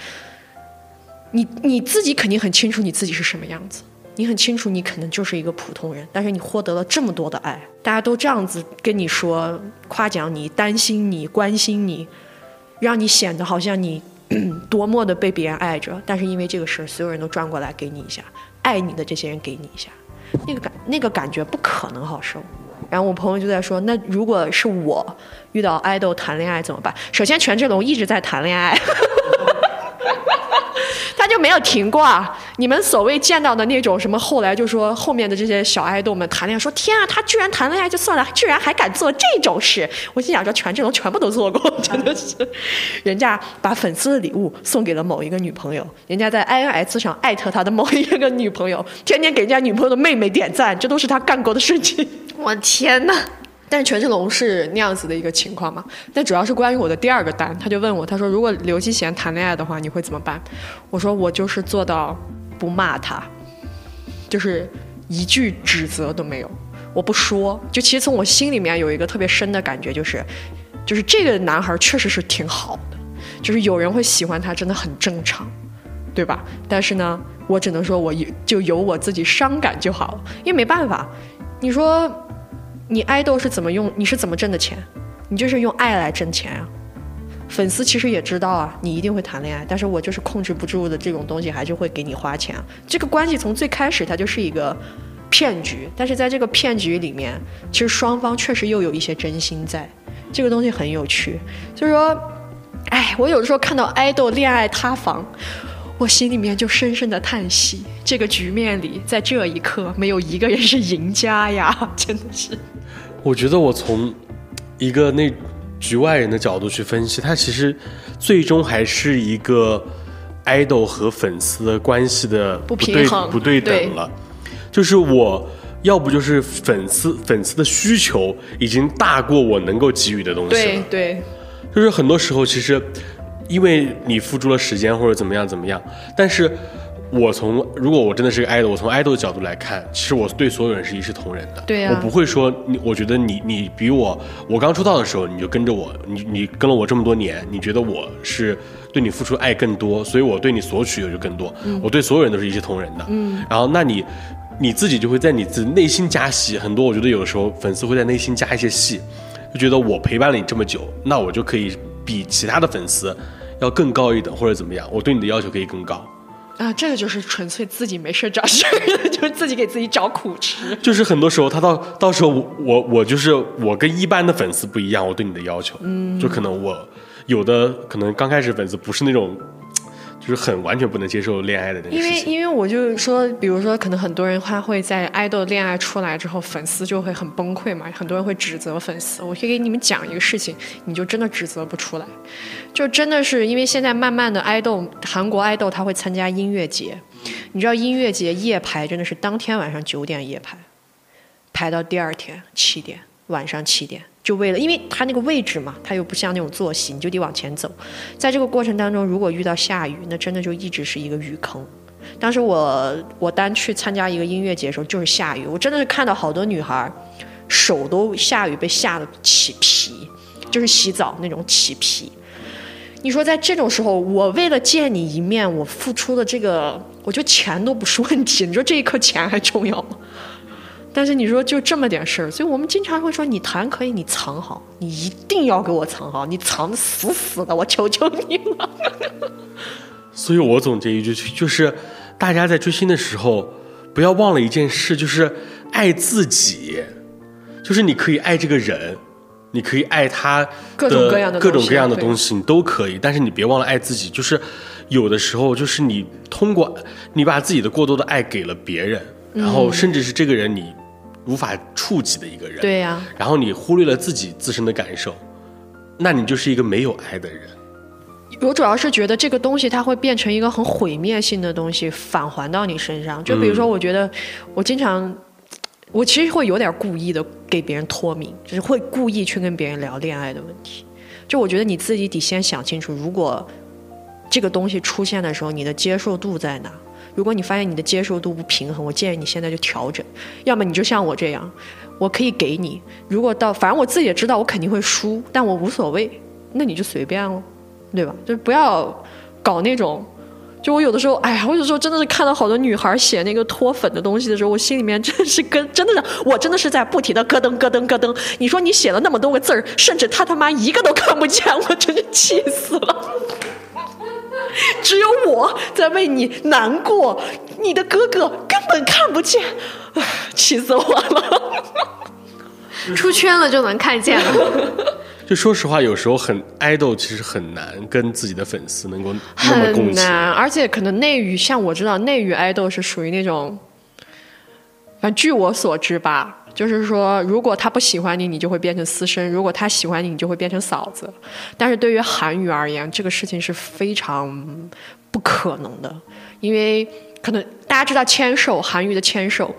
你你自己肯定很清楚你自己是什么样子。你很清楚，你可能就是一个普通人，但是你获得了这么多的爱，大家都这样子跟你说，夸奖你，担心你，关心你。让你显得好像你 多么的被别人爱着，但是因为这个事儿，所有人都转过来给你一下，爱你的这些人给你一下，那个感那个感觉不可能好受。然后我朋友就在说，那如果是我遇到爱豆谈恋爱怎么办？首先，权志龙一直在谈恋爱。他就没有停过！你们所谓见到的那种什么，后来就说后面的这些小爱豆们谈恋爱，说天啊，他居然谈恋爱就算了，居然还敢做这种事！我心想说，权志龙全部都做过，真的是，人家把粉丝的礼物送给了某一个女朋友，人家在 INS 上艾特他的某一个女朋友，天天给人家女朋友的妹妹点赞，这都是他干过的事情。我天哪！但是权志龙是那样子的一个情况嘛？但主要是关于我的第二个单，他就问我，他说如果刘基贤谈恋爱的话，你会怎么办？我说我就是做到不骂他，就是一句指责都没有，我不说。就其实从我心里面有一个特别深的感觉，就是就是这个男孩确实是挺好的，就是有人会喜欢他，真的很正常，对吧？但是呢，我只能说我有就有我自己伤感就好了，因为没办法，你说。你爱豆是怎么用？你是怎么挣的钱？你就是用爱来挣钱啊！粉丝其实也知道啊，你一定会谈恋爱，但是我就是控制不住的这种东西，还是会给你花钱。这个关系从最开始它就是一个骗局，但是在这个骗局里面，其实双方确实又有一些真心在。这个东西很有趣，就是说，哎，我有的时候看到爱豆恋爱塌房，我心里面就深深的叹息，这个局面里，在这一刻，没有一个人是赢家呀，真的是。我觉得我从一个那局外人的角度去分析，它其实最终还是一个 idol 和粉丝的关系的不对平衡不对对等了。就是我要不就是粉丝粉丝的需求已经大过我能够给予的东西了。对对，就是很多时候其实，因为你付出了时间或者怎么样怎么样，但是我从如果我真的是个 idol，我从 idol 的角度来看，其实我对所有人是一视同仁的。对啊我不会说你，我觉得你你比我，我刚出道的时候你就跟着我，你你跟了我这么多年，你觉得我是对你付出爱更多，所以我对你索取也就更多。我对所有人都是一视同仁的。嗯，然后那你。你自己就会在你自己内心加戏，很多我觉得有的时候粉丝会在内心加一些戏，就觉得我陪伴了你这么久，那我就可以比其他的粉丝要更高一等，或者怎么样，我对你的要求可以更高。啊，这个就是纯粹自己没事找事儿，就是自己给自己找苦吃。就是很多时候他到到时候我我我就是我跟一般的粉丝不一样，我对你的要求，嗯，就可能我有的可能刚开始粉丝不是那种，就是很完全不能接受恋爱的那个因为。因为我就说，比如说，可能很多人他会在爱豆恋爱出来之后，粉丝就会很崩溃嘛，很多人会指责粉丝。我可以给你们讲一个事情，你就真的指责不出来，就真的是因为现在慢慢的爱豆，韩国爱豆他会参加音乐节，你知道音乐节夜排真的是当天晚上九点夜排，排到第二天七点，晚上七点。就为了，因为它那个位置嘛，它又不像那种坐席，你就得往前走。在这个过程当中，如果遇到下雨，那真的就一直是一个雨坑。当时我我单去参加一个音乐节的时候，就是下雨，我真的是看到好多女孩手都下雨被吓得起皮，就是洗澡那种起皮。你说在这种时候，我为了见你一面，我付出的这个，我觉得钱都不是问题。你说这一刻钱还重要吗？但是你说就这么点事儿，所以我们经常会说，你谈可以，你藏好，你一定要给我藏好，你藏的死死的，我求求你了。所以我总结一句，就是大家在追星的时候，不要忘了一件事，就是爱自己。就是你可以爱这个人，你可以爱他各种各样的各种各样的东西东西，你都可以。但是你别忘了爱自己。就是有的时候，就是你通过你把自己的过多的爱给了别人，然后甚至是这个人你无法触及的一个人，对呀、然后你忽略了自己自身的感受，那你就是一个没有爱的人。我主要是觉得这个东西它会变成一个很毁灭性的东西，返还到你身上。就比如说，我觉得我经常，我其实会有点故意的给别人脱敏，就是会故意去跟别人聊恋爱的问题。就我觉得你自己得先想清楚，如果这个东西出现的时候，你的接受度在哪？如果你发现你的接受度不平衡，我建议你现在就调整，要么你就像我这样，我可以给你。如果到反正我自己也知道我肯定会输，但我无所谓，那你就随便哦，对吧？就不要搞那种。就我有的时候，哎呀，我有时候真的是看到好多女孩写那个脱粉的东西的时候，我心里面真是跟真的是，我真的是在不停的咯噔咯噔咯噔。你说你写了那么多个字儿，甚至他他妈一个都看不见，我真是气死了。只有我在为你难过，你的哥哥根本看不见，气死我了。出圈了就能看见了。就说实话，有时候很爱豆其实很难跟自己的粉丝能够那么共情。很难，而且可能内娱，像我知道内娱爱豆是属于那种，反正据我所知吧，就是说，如果他不喜欢你，你就会变成私生；如果他喜欢你，你就会变成嫂子。但是对于韩娱而言，这个事情是非常不可能的，因为可能大家知道牵手，韩娱的牵手。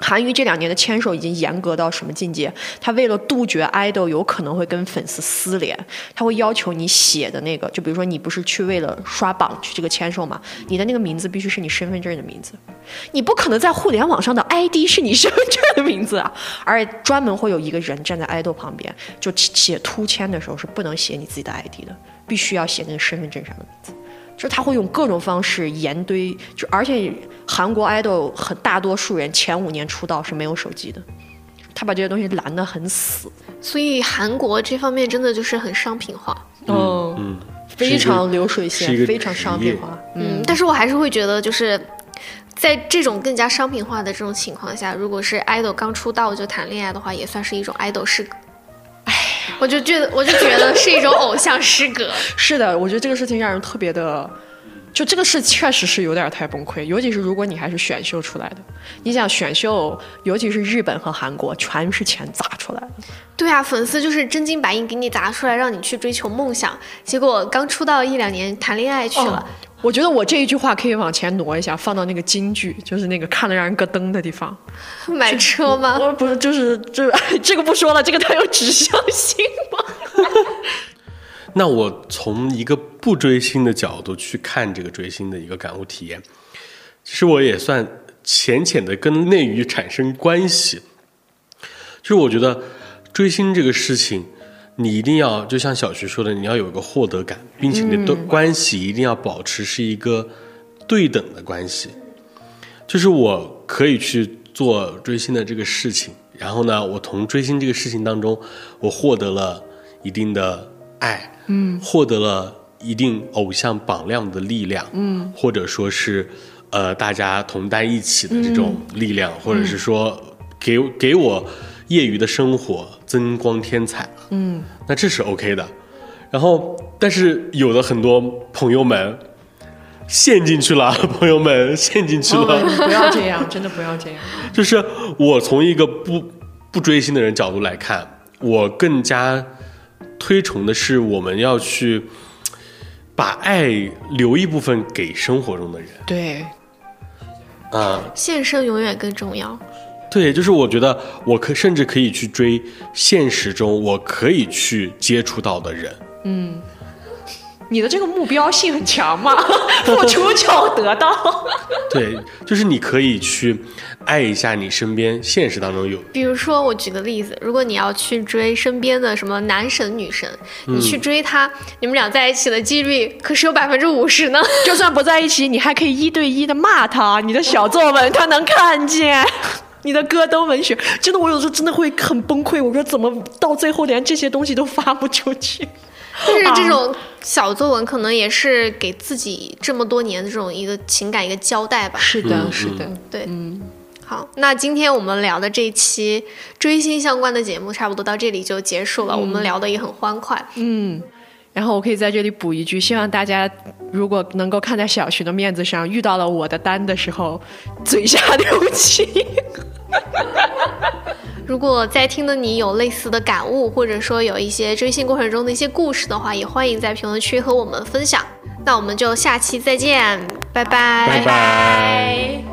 韩娱这两年的签售已经严格到什么境界？他为了杜绝爱豆有可能会跟粉丝撕连，他会要求你写的那个，就比如说你不是去为了刷榜去这个签售嘛，你的那个名字必须是你身份证的名字，你不可能在互联网上的 ID 是你身份证的名字啊，而专门会有一个人站在爱豆旁边，就写突签的时候是不能写你自己的 ID 的，必须要写那个身份证上的名字。就是他会用各种方式严堆，就而且韩国 idol 很大多数人前五年出道是没有手机的，他把这些东西拦得很死，所以韩国这方面真的就是很商品化。嗯，嗯，非常流水线非常商品化。嗯，但是我还是会觉得，就是在这种更加商品化的这种情况下，如果是 idol 刚出道就谈恋爱的话，也算是一种 idol 失格。唉，我就觉得，我就觉得是一种偶像失格。是的，我觉得这个事情让人特别的就这个事确实是有点太崩溃，尤其是如果你还是选秀出来的。你想选秀，尤其是日本和韩国，全是钱砸出来的。对啊，粉丝就是真金白银给你砸出来，让你去追求梦想，结果刚出道一两年谈恋爱去了。我觉得我这一句话可以往前挪一下，放到那个京剧，就是那个看得让人咯噔的地方。买车吗？我不是，就是就这个不说了，这个它有指向性吗？那我从一个不追星的角度去看这个追星的一个感悟体验，其实我也算浅浅的跟内娱产生关系。就是我觉得追星这个事情，你一定要就像小徐说的，你要有一个获得感，并且你的关系一定要保持是一个对等的关系。就是我可以去做追星的这个事情，然后呢，我从追星这个事情当中，我获得了一定的爱。嗯，获得了一定偶像榜样的力量，嗯，或者说是，呃，大家同担一起的这种力量，或者是说给给我业余的生活增光添彩嗯，那这是 OK 的。然后，但是有的很多朋友们陷进去了，朋友们陷进去了，不要这样，真的不要这样。就是我从一个不不追星的人角度来看，我更加。推崇的是我们要去把爱留一部分给生活中的人。对，啊，献身永远更重要。对，就是我觉得我可甚至可以去追现实中我可以去接触到的人。嗯。你的这个目标性很强嘛？付出就得到。对，就是你可以去爱一下你身边现实当中有。比如说，我举个例子，如果你要去追身边的什么男神女神，你去追他，你们俩在一起的几率可是有百分之五十呢。就算不在一起，你还可以一对一的骂他，你的小作文他能看见，你的歌登文学，真的，我有时候真的会很崩溃。我说怎么到最后连这些东西都发不出去？但是这种小作文，可能也是给自己这么多年的这种一个情感一个交代吧。是的，是的，对，嗯。好，那今天我们聊的这一期追星相关的节目，差不多到这里就结束了。我们聊的也很欢快，嗯。然后我可以在这里补一句，希望大家如果能够看在小徐的面子上，遇到了我的单的时候，嘴下留情。如果在听的你有类似的感悟，或者说有一些追星过程中的一些故事的话，也欢迎在评论区和我们分享。那我们就下期再见，拜拜，拜拜。